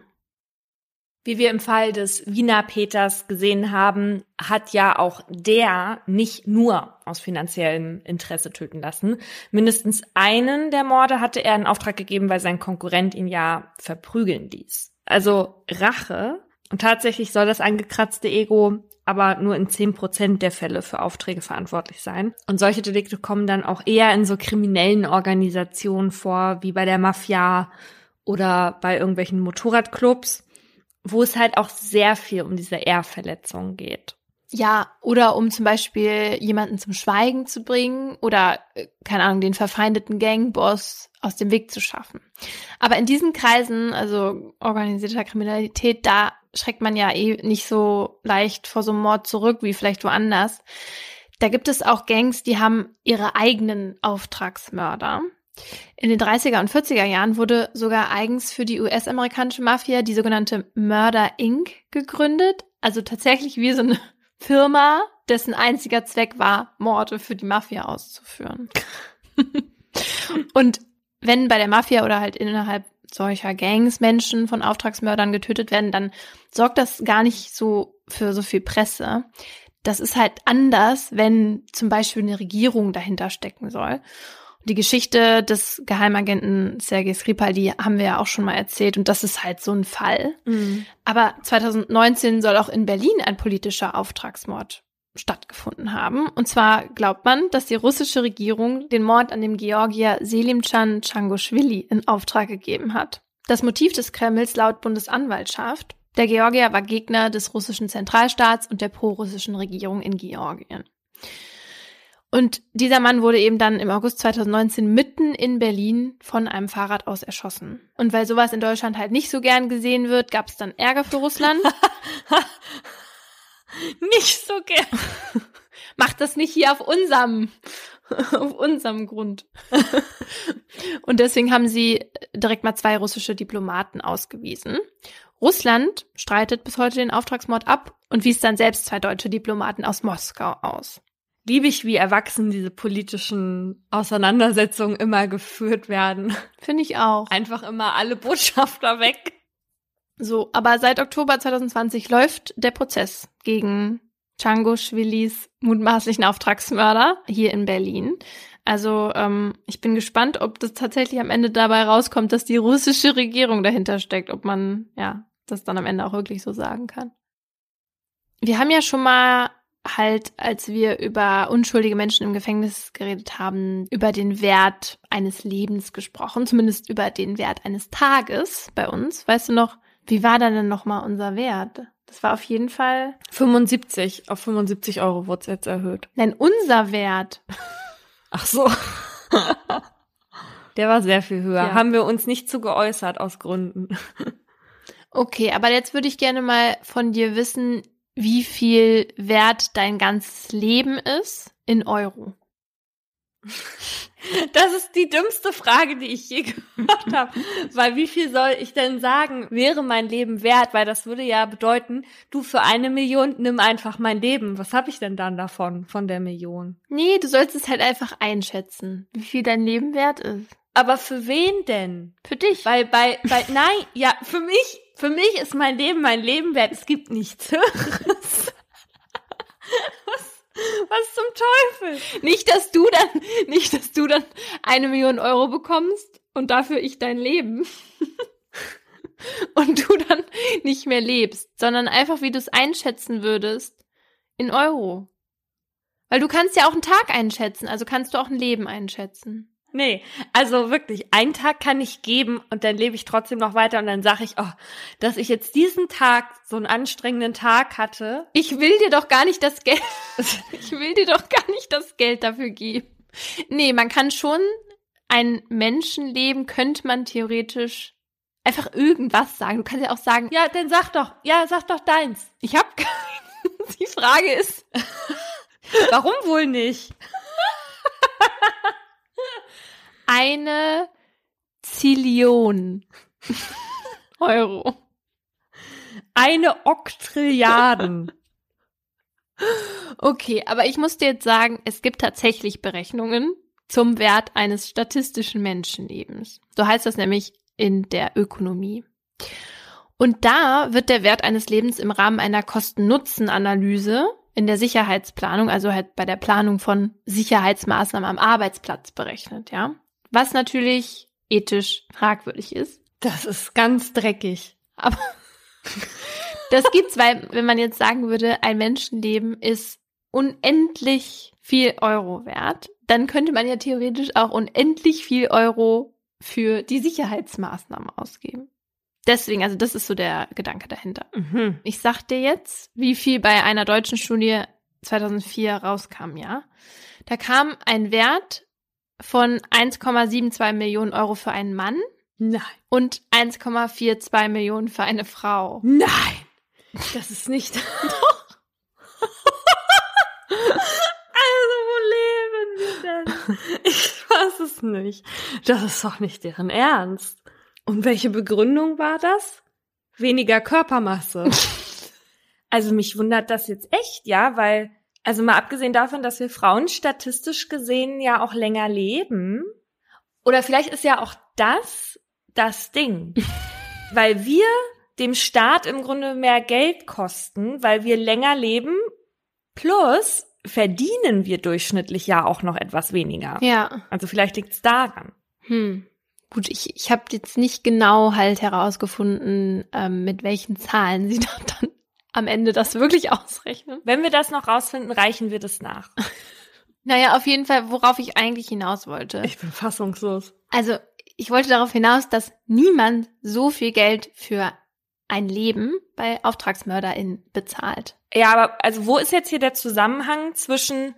Wie wir im Fall des Wiener Peters gesehen haben, hat ja auch der nicht nur aus finanziellem Interesse töten lassen. Mindestens einen der Morde hatte er in Auftrag gegeben, weil sein Konkurrent ihn ja verprügeln ließ. Also Rache. Und tatsächlich soll das angekratzte Ego aber nur in zehn Prozent der Fälle für Aufträge verantwortlich sein. Und solche Delikte kommen dann auch eher in so kriminellen Organisationen vor, wie bei der Mafia oder bei irgendwelchen Motorradclubs, wo es halt auch sehr viel um diese Ehrverletzung geht. Ja, oder um zum Beispiel jemanden zum Schweigen zu bringen oder, äh, keine Ahnung, den verfeindeten Gangboss aus dem Weg zu schaffen. Aber in diesen Kreisen, also organisierter Kriminalität, da schreckt man ja eh nicht so leicht vor so einem Mord zurück wie vielleicht woanders. Da gibt es auch Gangs, die haben ihre eigenen Auftragsmörder. In den 30er und 40er Jahren wurde sogar eigens für die US-amerikanische Mafia die sogenannte Murder Inc. gegründet. Also tatsächlich wie so eine Firma, dessen einziger Zweck war, Morde für die Mafia auszuführen. und wenn bei der Mafia oder halt innerhalb solcher Gangs Menschen von Auftragsmördern getötet werden, dann sorgt das gar nicht so für so viel Presse. Das ist halt anders, wenn zum Beispiel eine Regierung dahinter stecken soll. Die Geschichte des Geheimagenten Sergei Skripal, die haben wir ja auch schon mal erzählt und das ist halt so ein Fall. Mhm. Aber 2019 soll auch in Berlin ein politischer Auftragsmord stattgefunden haben. Und zwar glaubt man, dass die russische Regierung den Mord an dem Georgier Selimchan Changoshvili in Auftrag gegeben hat. Das Motiv des Kremls laut Bundesanwaltschaft, der Georgier war Gegner des russischen Zentralstaats und der prorussischen Regierung in Georgien. Und dieser Mann wurde eben dann im August 2019 mitten in Berlin von einem Fahrrad aus erschossen. Und weil sowas in Deutschland halt nicht so gern gesehen wird, gab es dann Ärger für Russland. nicht so gern. Macht das nicht hier auf unserem, auf unserem Grund. Und deswegen haben sie direkt mal zwei russische Diplomaten ausgewiesen. Russland streitet bis heute den Auftragsmord ab und wies dann selbst zwei deutsche Diplomaten aus Moskau aus liebe ich, wie erwachsen diese politischen Auseinandersetzungen immer geführt werden. Finde ich auch. Einfach immer alle Botschafter weg. So, aber seit Oktober 2020 läuft der Prozess gegen Django Schwillis mutmaßlichen Auftragsmörder hier in Berlin. Also ähm, ich bin gespannt, ob das tatsächlich am Ende dabei rauskommt, dass die russische Regierung dahinter steckt, ob man ja das dann am Ende auch wirklich so sagen kann. Wir haben ja schon mal halt, als wir über unschuldige Menschen im Gefängnis geredet haben, über den Wert eines Lebens gesprochen, zumindest über den Wert eines Tages bei uns. Weißt du noch, wie war da denn nochmal unser Wert? Das war auf jeden Fall 75. Auf 75 Euro wurde es jetzt erhöht. Nein, unser Wert. Ach so. Der war sehr viel höher. Ja. Haben wir uns nicht zu geäußert aus Gründen. Okay, aber jetzt würde ich gerne mal von dir wissen, wie viel wert dein ganzes Leben ist in Euro. Das ist die dümmste Frage, die ich je gehört habe. Weil wie viel soll ich denn sagen, wäre mein Leben wert? Weil das würde ja bedeuten, du für eine Million nimm einfach mein Leben. Was habe ich denn dann davon, von der Million? Nee, du sollst es halt einfach einschätzen, wie viel dein Leben wert ist. Aber für wen denn? Für dich. Weil bei, bei, nein, ja, für mich, für mich ist mein Leben mein Leben wert. Es gibt nichts Höheres. Was, was zum Teufel? Nicht, dass du dann, nicht, dass du dann eine Million Euro bekommst und dafür ich dein Leben. und du dann nicht mehr lebst, sondern einfach, wie du es einschätzen würdest in Euro. Weil du kannst ja auch einen Tag einschätzen, also kannst du auch ein Leben einschätzen. Nee, also wirklich, einen Tag kann ich geben und dann lebe ich trotzdem noch weiter und dann sage ich, oh, dass ich jetzt diesen Tag, so einen anstrengenden Tag hatte. Ich will dir doch gar nicht das Geld, ich will dir doch gar nicht das Geld dafür geben. Nee, man kann schon ein Menschenleben könnte man theoretisch einfach irgendwas sagen. Du kannst ja auch sagen, Ja, dann sag doch, ja, sag doch deins. ich habe keinen. Die Frage ist, Warum wohl nicht? Eine Zillion Euro. Eine Oktrilliarden. Okay, aber ich muss dir jetzt sagen, es gibt tatsächlich Berechnungen zum Wert eines statistischen Menschenlebens. So heißt das nämlich in der Ökonomie. Und da wird der Wert eines Lebens im Rahmen einer Kosten-Nutzen-Analyse in der Sicherheitsplanung, also halt bei der Planung von Sicherheitsmaßnahmen am Arbeitsplatz berechnet, ja. Was natürlich ethisch fragwürdig ist. Das ist ganz dreckig. Aber das gibt's, weil wenn man jetzt sagen würde, ein Menschenleben ist unendlich viel Euro wert, dann könnte man ja theoretisch auch unendlich viel Euro für die Sicherheitsmaßnahmen ausgeben. Deswegen, also das ist so der Gedanke dahinter. Mhm. Ich sag dir jetzt, wie viel bei einer deutschen Studie 2004 rauskam, ja. Da kam ein Wert von 1,72 Millionen Euro für einen Mann Nein. und 1,42 Millionen für eine Frau. Nein. Das ist nicht. also, wo leben wir denn? Ich weiß es nicht. Das ist doch nicht deren Ernst. Und welche Begründung war das? Weniger Körpermasse. also mich wundert das jetzt echt, ja, weil, also mal abgesehen davon, dass wir Frauen statistisch gesehen ja auch länger leben. Oder vielleicht ist ja auch das das Ding. weil wir dem Staat im Grunde mehr Geld kosten, weil wir länger leben, plus verdienen wir durchschnittlich ja auch noch etwas weniger. Ja. Also vielleicht liegt's daran. Hm. Gut, ich, ich habe jetzt nicht genau halt herausgefunden, ähm, mit welchen Zahlen sie da dann am Ende das wirklich ausrechnen. Wenn wir das noch rausfinden, reichen wir das nach. Naja, auf jeden Fall, worauf ich eigentlich hinaus wollte. Ich bin fassungslos. Also, ich wollte darauf hinaus, dass niemand so viel Geld für ein Leben bei AuftragsmörderInnen bezahlt. Ja, aber also wo ist jetzt hier der Zusammenhang zwischen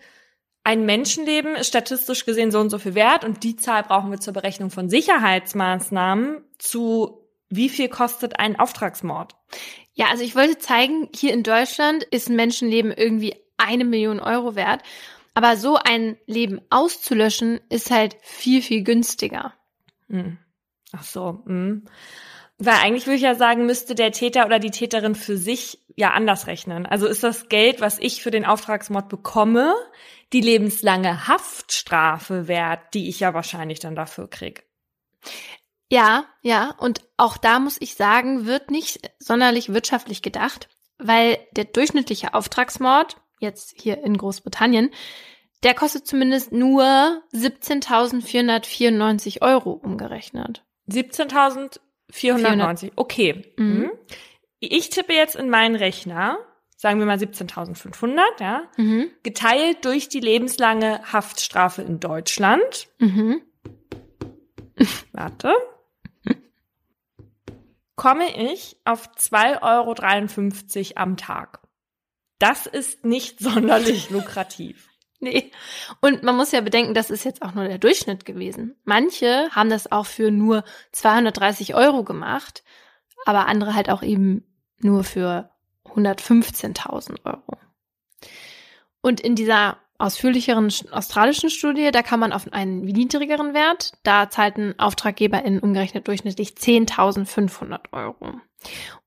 ein Menschenleben ist statistisch gesehen so und so viel wert und die Zahl brauchen wir zur Berechnung von Sicherheitsmaßnahmen zu wie viel kostet ein Auftragsmord? Ja, also ich wollte zeigen, hier in Deutschland ist ein Menschenleben irgendwie eine Million Euro wert. Aber so ein Leben auszulöschen, ist halt viel, viel günstiger. Hm. Ach so. Hm. Weil eigentlich würde ich ja sagen, müsste der Täter oder die Täterin für sich ja anders rechnen. Also ist das Geld, was ich für den Auftragsmord bekomme, die lebenslange Haftstrafe wert, die ich ja wahrscheinlich dann dafür krieg. Ja, ja. Und auch da muss ich sagen, wird nicht sonderlich wirtschaftlich gedacht, weil der durchschnittliche Auftragsmord, jetzt hier in Großbritannien, der kostet zumindest nur 17.494 Euro umgerechnet. 17.490. Okay. Mhm. Mhm. Ich tippe jetzt in meinen Rechner sagen wir mal 17.500, ja, Mhm. geteilt durch die lebenslange Haftstrafe in Deutschland. Mhm. Warte. Komme ich auf 2,53 Euro am Tag. Das ist nicht sonderlich lukrativ. Nee. Und man muss ja bedenken, das ist jetzt auch nur der Durchschnitt gewesen. Manche haben das auch für nur 230 Euro gemacht, aber andere halt auch eben nur für 115.000 Euro. Und in dieser ausführlicheren sch- australischen Studie, da kam man auf einen niedrigeren Wert. Da zahlten AuftraggeberInnen umgerechnet durchschnittlich 10.500 Euro.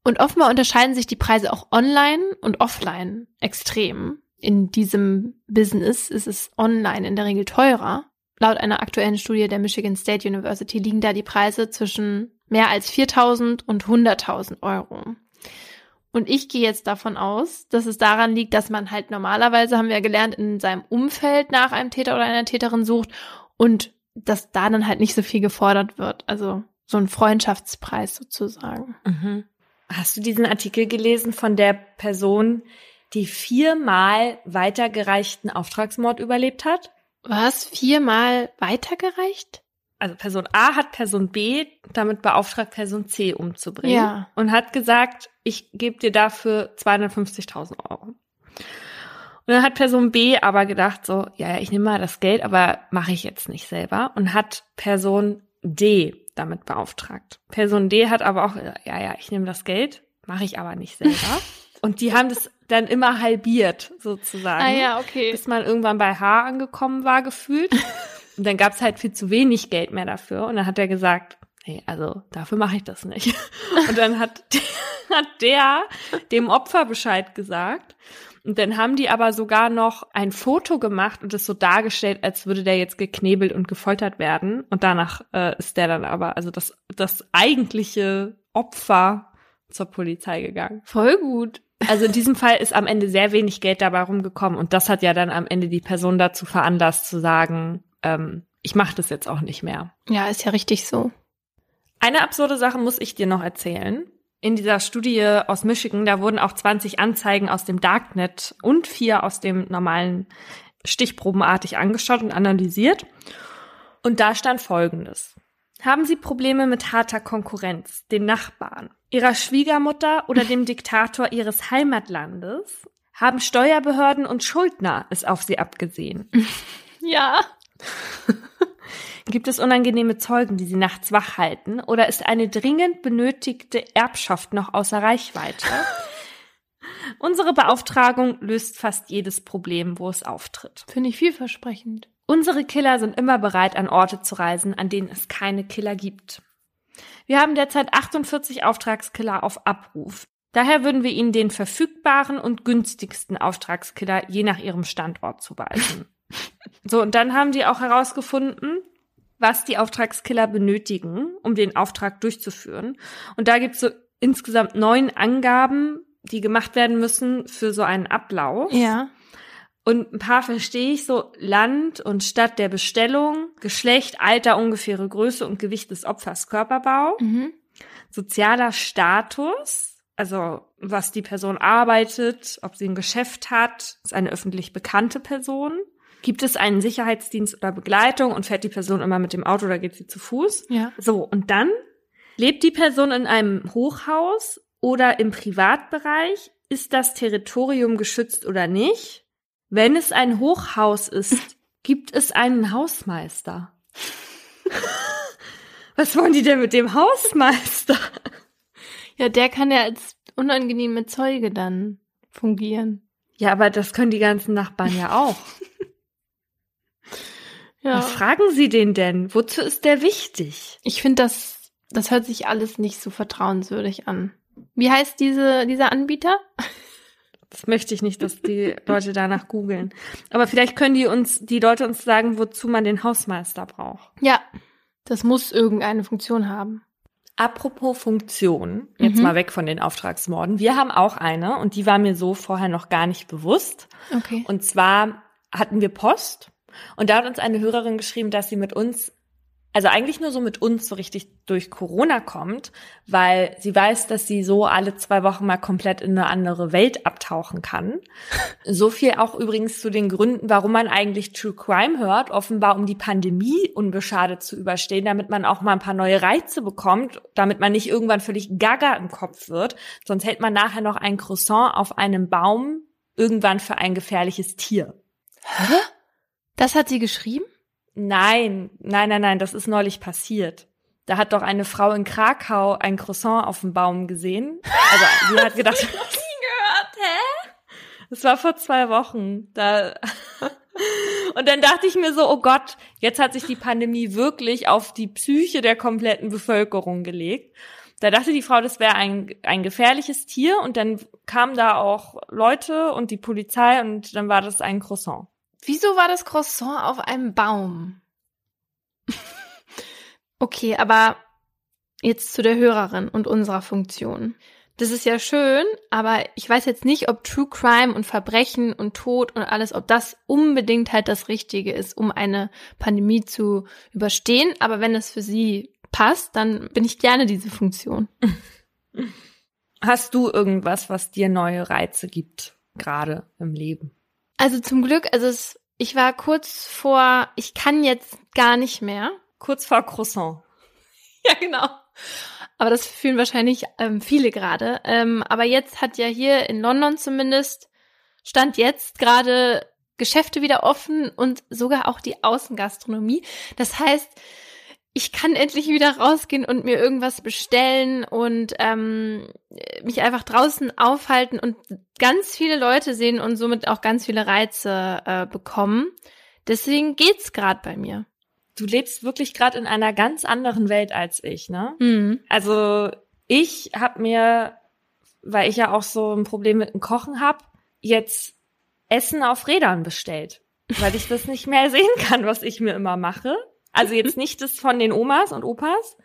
Und offenbar unterscheiden sich die Preise auch online und offline extrem. In diesem Business ist es online in der Regel teurer. Laut einer aktuellen Studie der Michigan State University liegen da die Preise zwischen mehr als 4.000 und 100.000 Euro. Und ich gehe jetzt davon aus, dass es daran liegt, dass man halt normalerweise, haben wir ja gelernt, in seinem Umfeld nach einem Täter oder einer Täterin sucht und dass da dann halt nicht so viel gefordert wird. Also so ein Freundschaftspreis sozusagen. Mhm. Hast du diesen Artikel gelesen von der Person, die viermal weitergereichten Auftragsmord überlebt hat? Was? Viermal weitergereicht? Also Person A hat Person B damit beauftragt, Person C umzubringen. Ja. Und hat gesagt, ich gebe dir dafür 250.000 Euro. Und dann hat Person B aber gedacht so, ja, ja, ich nehme mal das Geld, aber mache ich jetzt nicht selber. Und hat Person D damit beauftragt. Person D hat aber auch, ja, ja, ich nehme das Geld, mache ich aber nicht selber. Und die haben das dann immer halbiert, sozusagen. Ah ja, okay. Bis man irgendwann bei H angekommen war, gefühlt. Und dann gab es halt viel zu wenig Geld mehr dafür. Und dann hat er gesagt, nee, also dafür mache ich das nicht. Und dann hat, hat der dem Opfer Bescheid gesagt. Und dann haben die aber sogar noch ein Foto gemacht und es so dargestellt, als würde der jetzt geknebelt und gefoltert werden. Und danach äh, ist der dann aber, also das, das eigentliche Opfer zur Polizei gegangen. Voll gut. Also in diesem Fall ist am Ende sehr wenig Geld dabei rumgekommen und das hat ja dann am Ende die Person dazu veranlasst zu sagen, ähm, ich mache das jetzt auch nicht mehr. Ja, ist ja richtig so. Eine absurde Sache muss ich dir noch erzählen. In dieser Studie aus Michigan, da wurden auch 20 Anzeigen aus dem Darknet und vier aus dem normalen stichprobenartig angeschaut und analysiert. Und da stand Folgendes. Haben Sie Probleme mit harter Konkurrenz, den Nachbarn, Ihrer Schwiegermutter oder dem Diktator Ihres Heimatlandes? Haben Steuerbehörden und Schuldner es auf Sie abgesehen? Ja. Gibt es unangenehme Zeugen, die Sie nachts wach halten? Oder ist eine dringend benötigte Erbschaft noch außer Reichweite? Unsere Beauftragung löst fast jedes Problem, wo es auftritt. Finde ich vielversprechend. Unsere Killer sind immer bereit, an Orte zu reisen, an denen es keine Killer gibt. Wir haben derzeit 48 Auftragskiller auf Abruf. Daher würden wir Ihnen den verfügbaren und günstigsten Auftragskiller je nach Ihrem Standort zuweisen. So, und dann haben die auch herausgefunden, was die Auftragskiller benötigen, um den Auftrag durchzuführen. Und da gibt es so insgesamt neun Angaben, die gemacht werden müssen für so einen Ablauf. Ja. Und ein paar verstehe ich so Land und Stadt der Bestellung, Geschlecht, Alter, ungefähre Größe und Gewicht des Opfers, Körperbau, Mhm. sozialer Status, also was die Person arbeitet, ob sie ein Geschäft hat, ist eine öffentlich bekannte Person. Gibt es einen Sicherheitsdienst oder Begleitung und fährt die Person immer mit dem Auto oder geht sie zu Fuß? Ja. So, und dann lebt die Person in einem Hochhaus oder im Privatbereich? Ist das Territorium geschützt oder nicht? Wenn es ein Hochhaus ist, gibt es einen Hausmeister. Was wollen die denn mit dem Hausmeister? Ja, der kann ja als unangenehme Zeuge dann fungieren. Ja, aber das können die ganzen Nachbarn ja auch. Ja. Was fragen Sie den denn? Wozu ist der wichtig? Ich finde, das, das hört sich alles nicht so vertrauenswürdig an. Wie heißt diese, dieser Anbieter? Das möchte ich nicht, dass die Leute danach googeln. Aber vielleicht können die uns, die Leute uns sagen, wozu man den Hausmeister braucht. Ja. Das muss irgendeine Funktion haben. Apropos Funktion, jetzt Mhm. mal weg von den Auftragsmorden. Wir haben auch eine und die war mir so vorher noch gar nicht bewusst. Okay. Und zwar hatten wir Post und da hat uns eine Hörerin geschrieben, dass sie mit uns also eigentlich nur so mit uns so richtig durch Corona kommt, weil sie weiß, dass sie so alle zwei Wochen mal komplett in eine andere Welt abtauchen kann. So viel auch übrigens zu den Gründen, warum man eigentlich True Crime hört, offenbar um die Pandemie unbeschadet zu überstehen, damit man auch mal ein paar neue Reize bekommt, damit man nicht irgendwann völlig gaga im Kopf wird, sonst hält man nachher noch ein Croissant auf einem Baum irgendwann für ein gefährliches Tier. Hä? Das hat sie geschrieben? Nein, nein, nein, nein, das ist neulich passiert. Da hat doch eine Frau in Krakau ein Croissant auf dem Baum gesehen. Also sie hat gedacht, nie gehört, hä? Das war vor zwei Wochen. Da und dann dachte ich mir so, oh Gott, jetzt hat sich die Pandemie wirklich auf die Psyche der kompletten Bevölkerung gelegt. Da dachte die Frau, das wäre ein, ein gefährliches Tier und dann kamen da auch Leute und die Polizei und dann war das ein Croissant. Wieso war das Croissant auf einem Baum? okay, aber jetzt zu der Hörerin und unserer Funktion. Das ist ja schön, aber ich weiß jetzt nicht, ob True Crime und Verbrechen und Tod und alles, ob das unbedingt halt das Richtige ist, um eine Pandemie zu überstehen. Aber wenn es für sie passt, dann bin ich gerne diese Funktion. Hast du irgendwas, was dir neue Reize gibt, gerade im Leben? Also zum Glück, also es, ich war kurz vor, ich kann jetzt gar nicht mehr. Kurz vor Croissant. Ja, genau. Aber das fühlen wahrscheinlich ähm, viele gerade. Ähm, aber jetzt hat ja hier in London zumindest, stand jetzt gerade Geschäfte wieder offen und sogar auch die Außengastronomie. Das heißt, ich kann endlich wieder rausgehen und mir irgendwas bestellen und ähm, mich einfach draußen aufhalten und ganz viele Leute sehen und somit auch ganz viele Reize äh, bekommen. Deswegen geht's gerade bei mir. Du lebst wirklich gerade in einer ganz anderen Welt als ich, ne? Mhm. Also ich habe mir, weil ich ja auch so ein Problem mit dem Kochen habe, jetzt Essen auf Rädern bestellt, weil ich das nicht mehr sehen kann, was ich mir immer mache. Also jetzt nicht das von den Omas und Opas,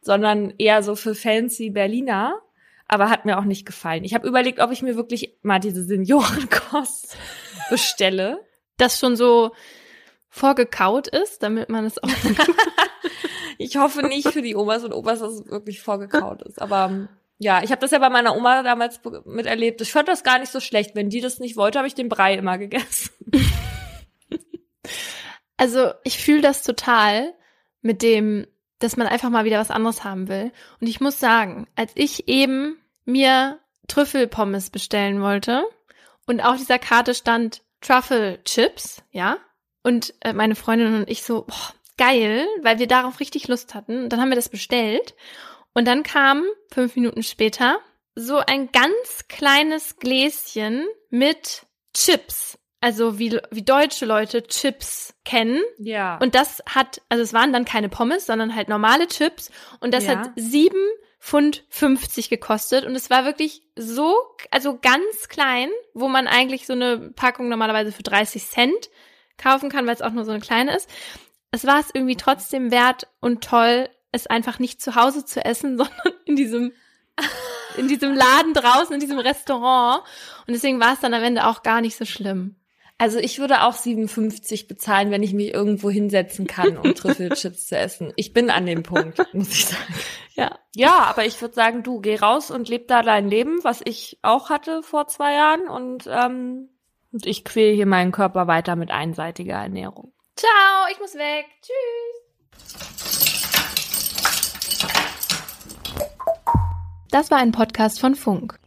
sondern eher so für fancy Berliner, aber hat mir auch nicht gefallen. Ich habe überlegt, ob ich mir wirklich mal diese Seniorenkost bestelle. Das schon so vorgekaut ist, damit man es auch. ich hoffe nicht für die Omas und Opas, dass es wirklich vorgekaut ist. Aber ja, ich habe das ja bei meiner Oma damals miterlebt. Ich fand das gar nicht so schlecht. Wenn die das nicht wollte, habe ich den Brei immer gegessen. Also ich fühle das total mit dem, dass man einfach mal wieder was anderes haben will. Und ich muss sagen, als ich eben mir Trüffelpommes bestellen wollte und auf dieser Karte stand Truffle Chips, ja, und äh, meine Freundin und ich so, boah, geil, weil wir darauf richtig Lust hatten. Und dann haben wir das bestellt. Und dann kam fünf Minuten später so ein ganz kleines Gläschen mit Chips also wie, wie deutsche Leute Chips kennen. Ja. Und das hat, also es waren dann keine Pommes, sondern halt normale Chips. Und das ja. hat sieben Pfund 50 gekostet. Und es war wirklich so, also ganz klein, wo man eigentlich so eine Packung normalerweise für 30 Cent kaufen kann, weil es auch nur so eine kleine ist. Es war es irgendwie trotzdem wert und toll, es einfach nicht zu Hause zu essen, sondern in diesem in diesem Laden draußen, in diesem Restaurant. Und deswegen war es dann am Ende auch gar nicht so schlimm. Also ich würde auch 57 bezahlen, wenn ich mich irgendwo hinsetzen kann, um Trüffelchips zu essen. Ich bin an dem Punkt, muss ich sagen. Ja. Ja, aber ich würde sagen, du geh raus und leb da dein Leben, was ich auch hatte vor zwei Jahren und, ähm, und ich quäle hier meinen Körper weiter mit einseitiger Ernährung. Ciao, ich muss weg. Tschüss. Das war ein Podcast von Funk.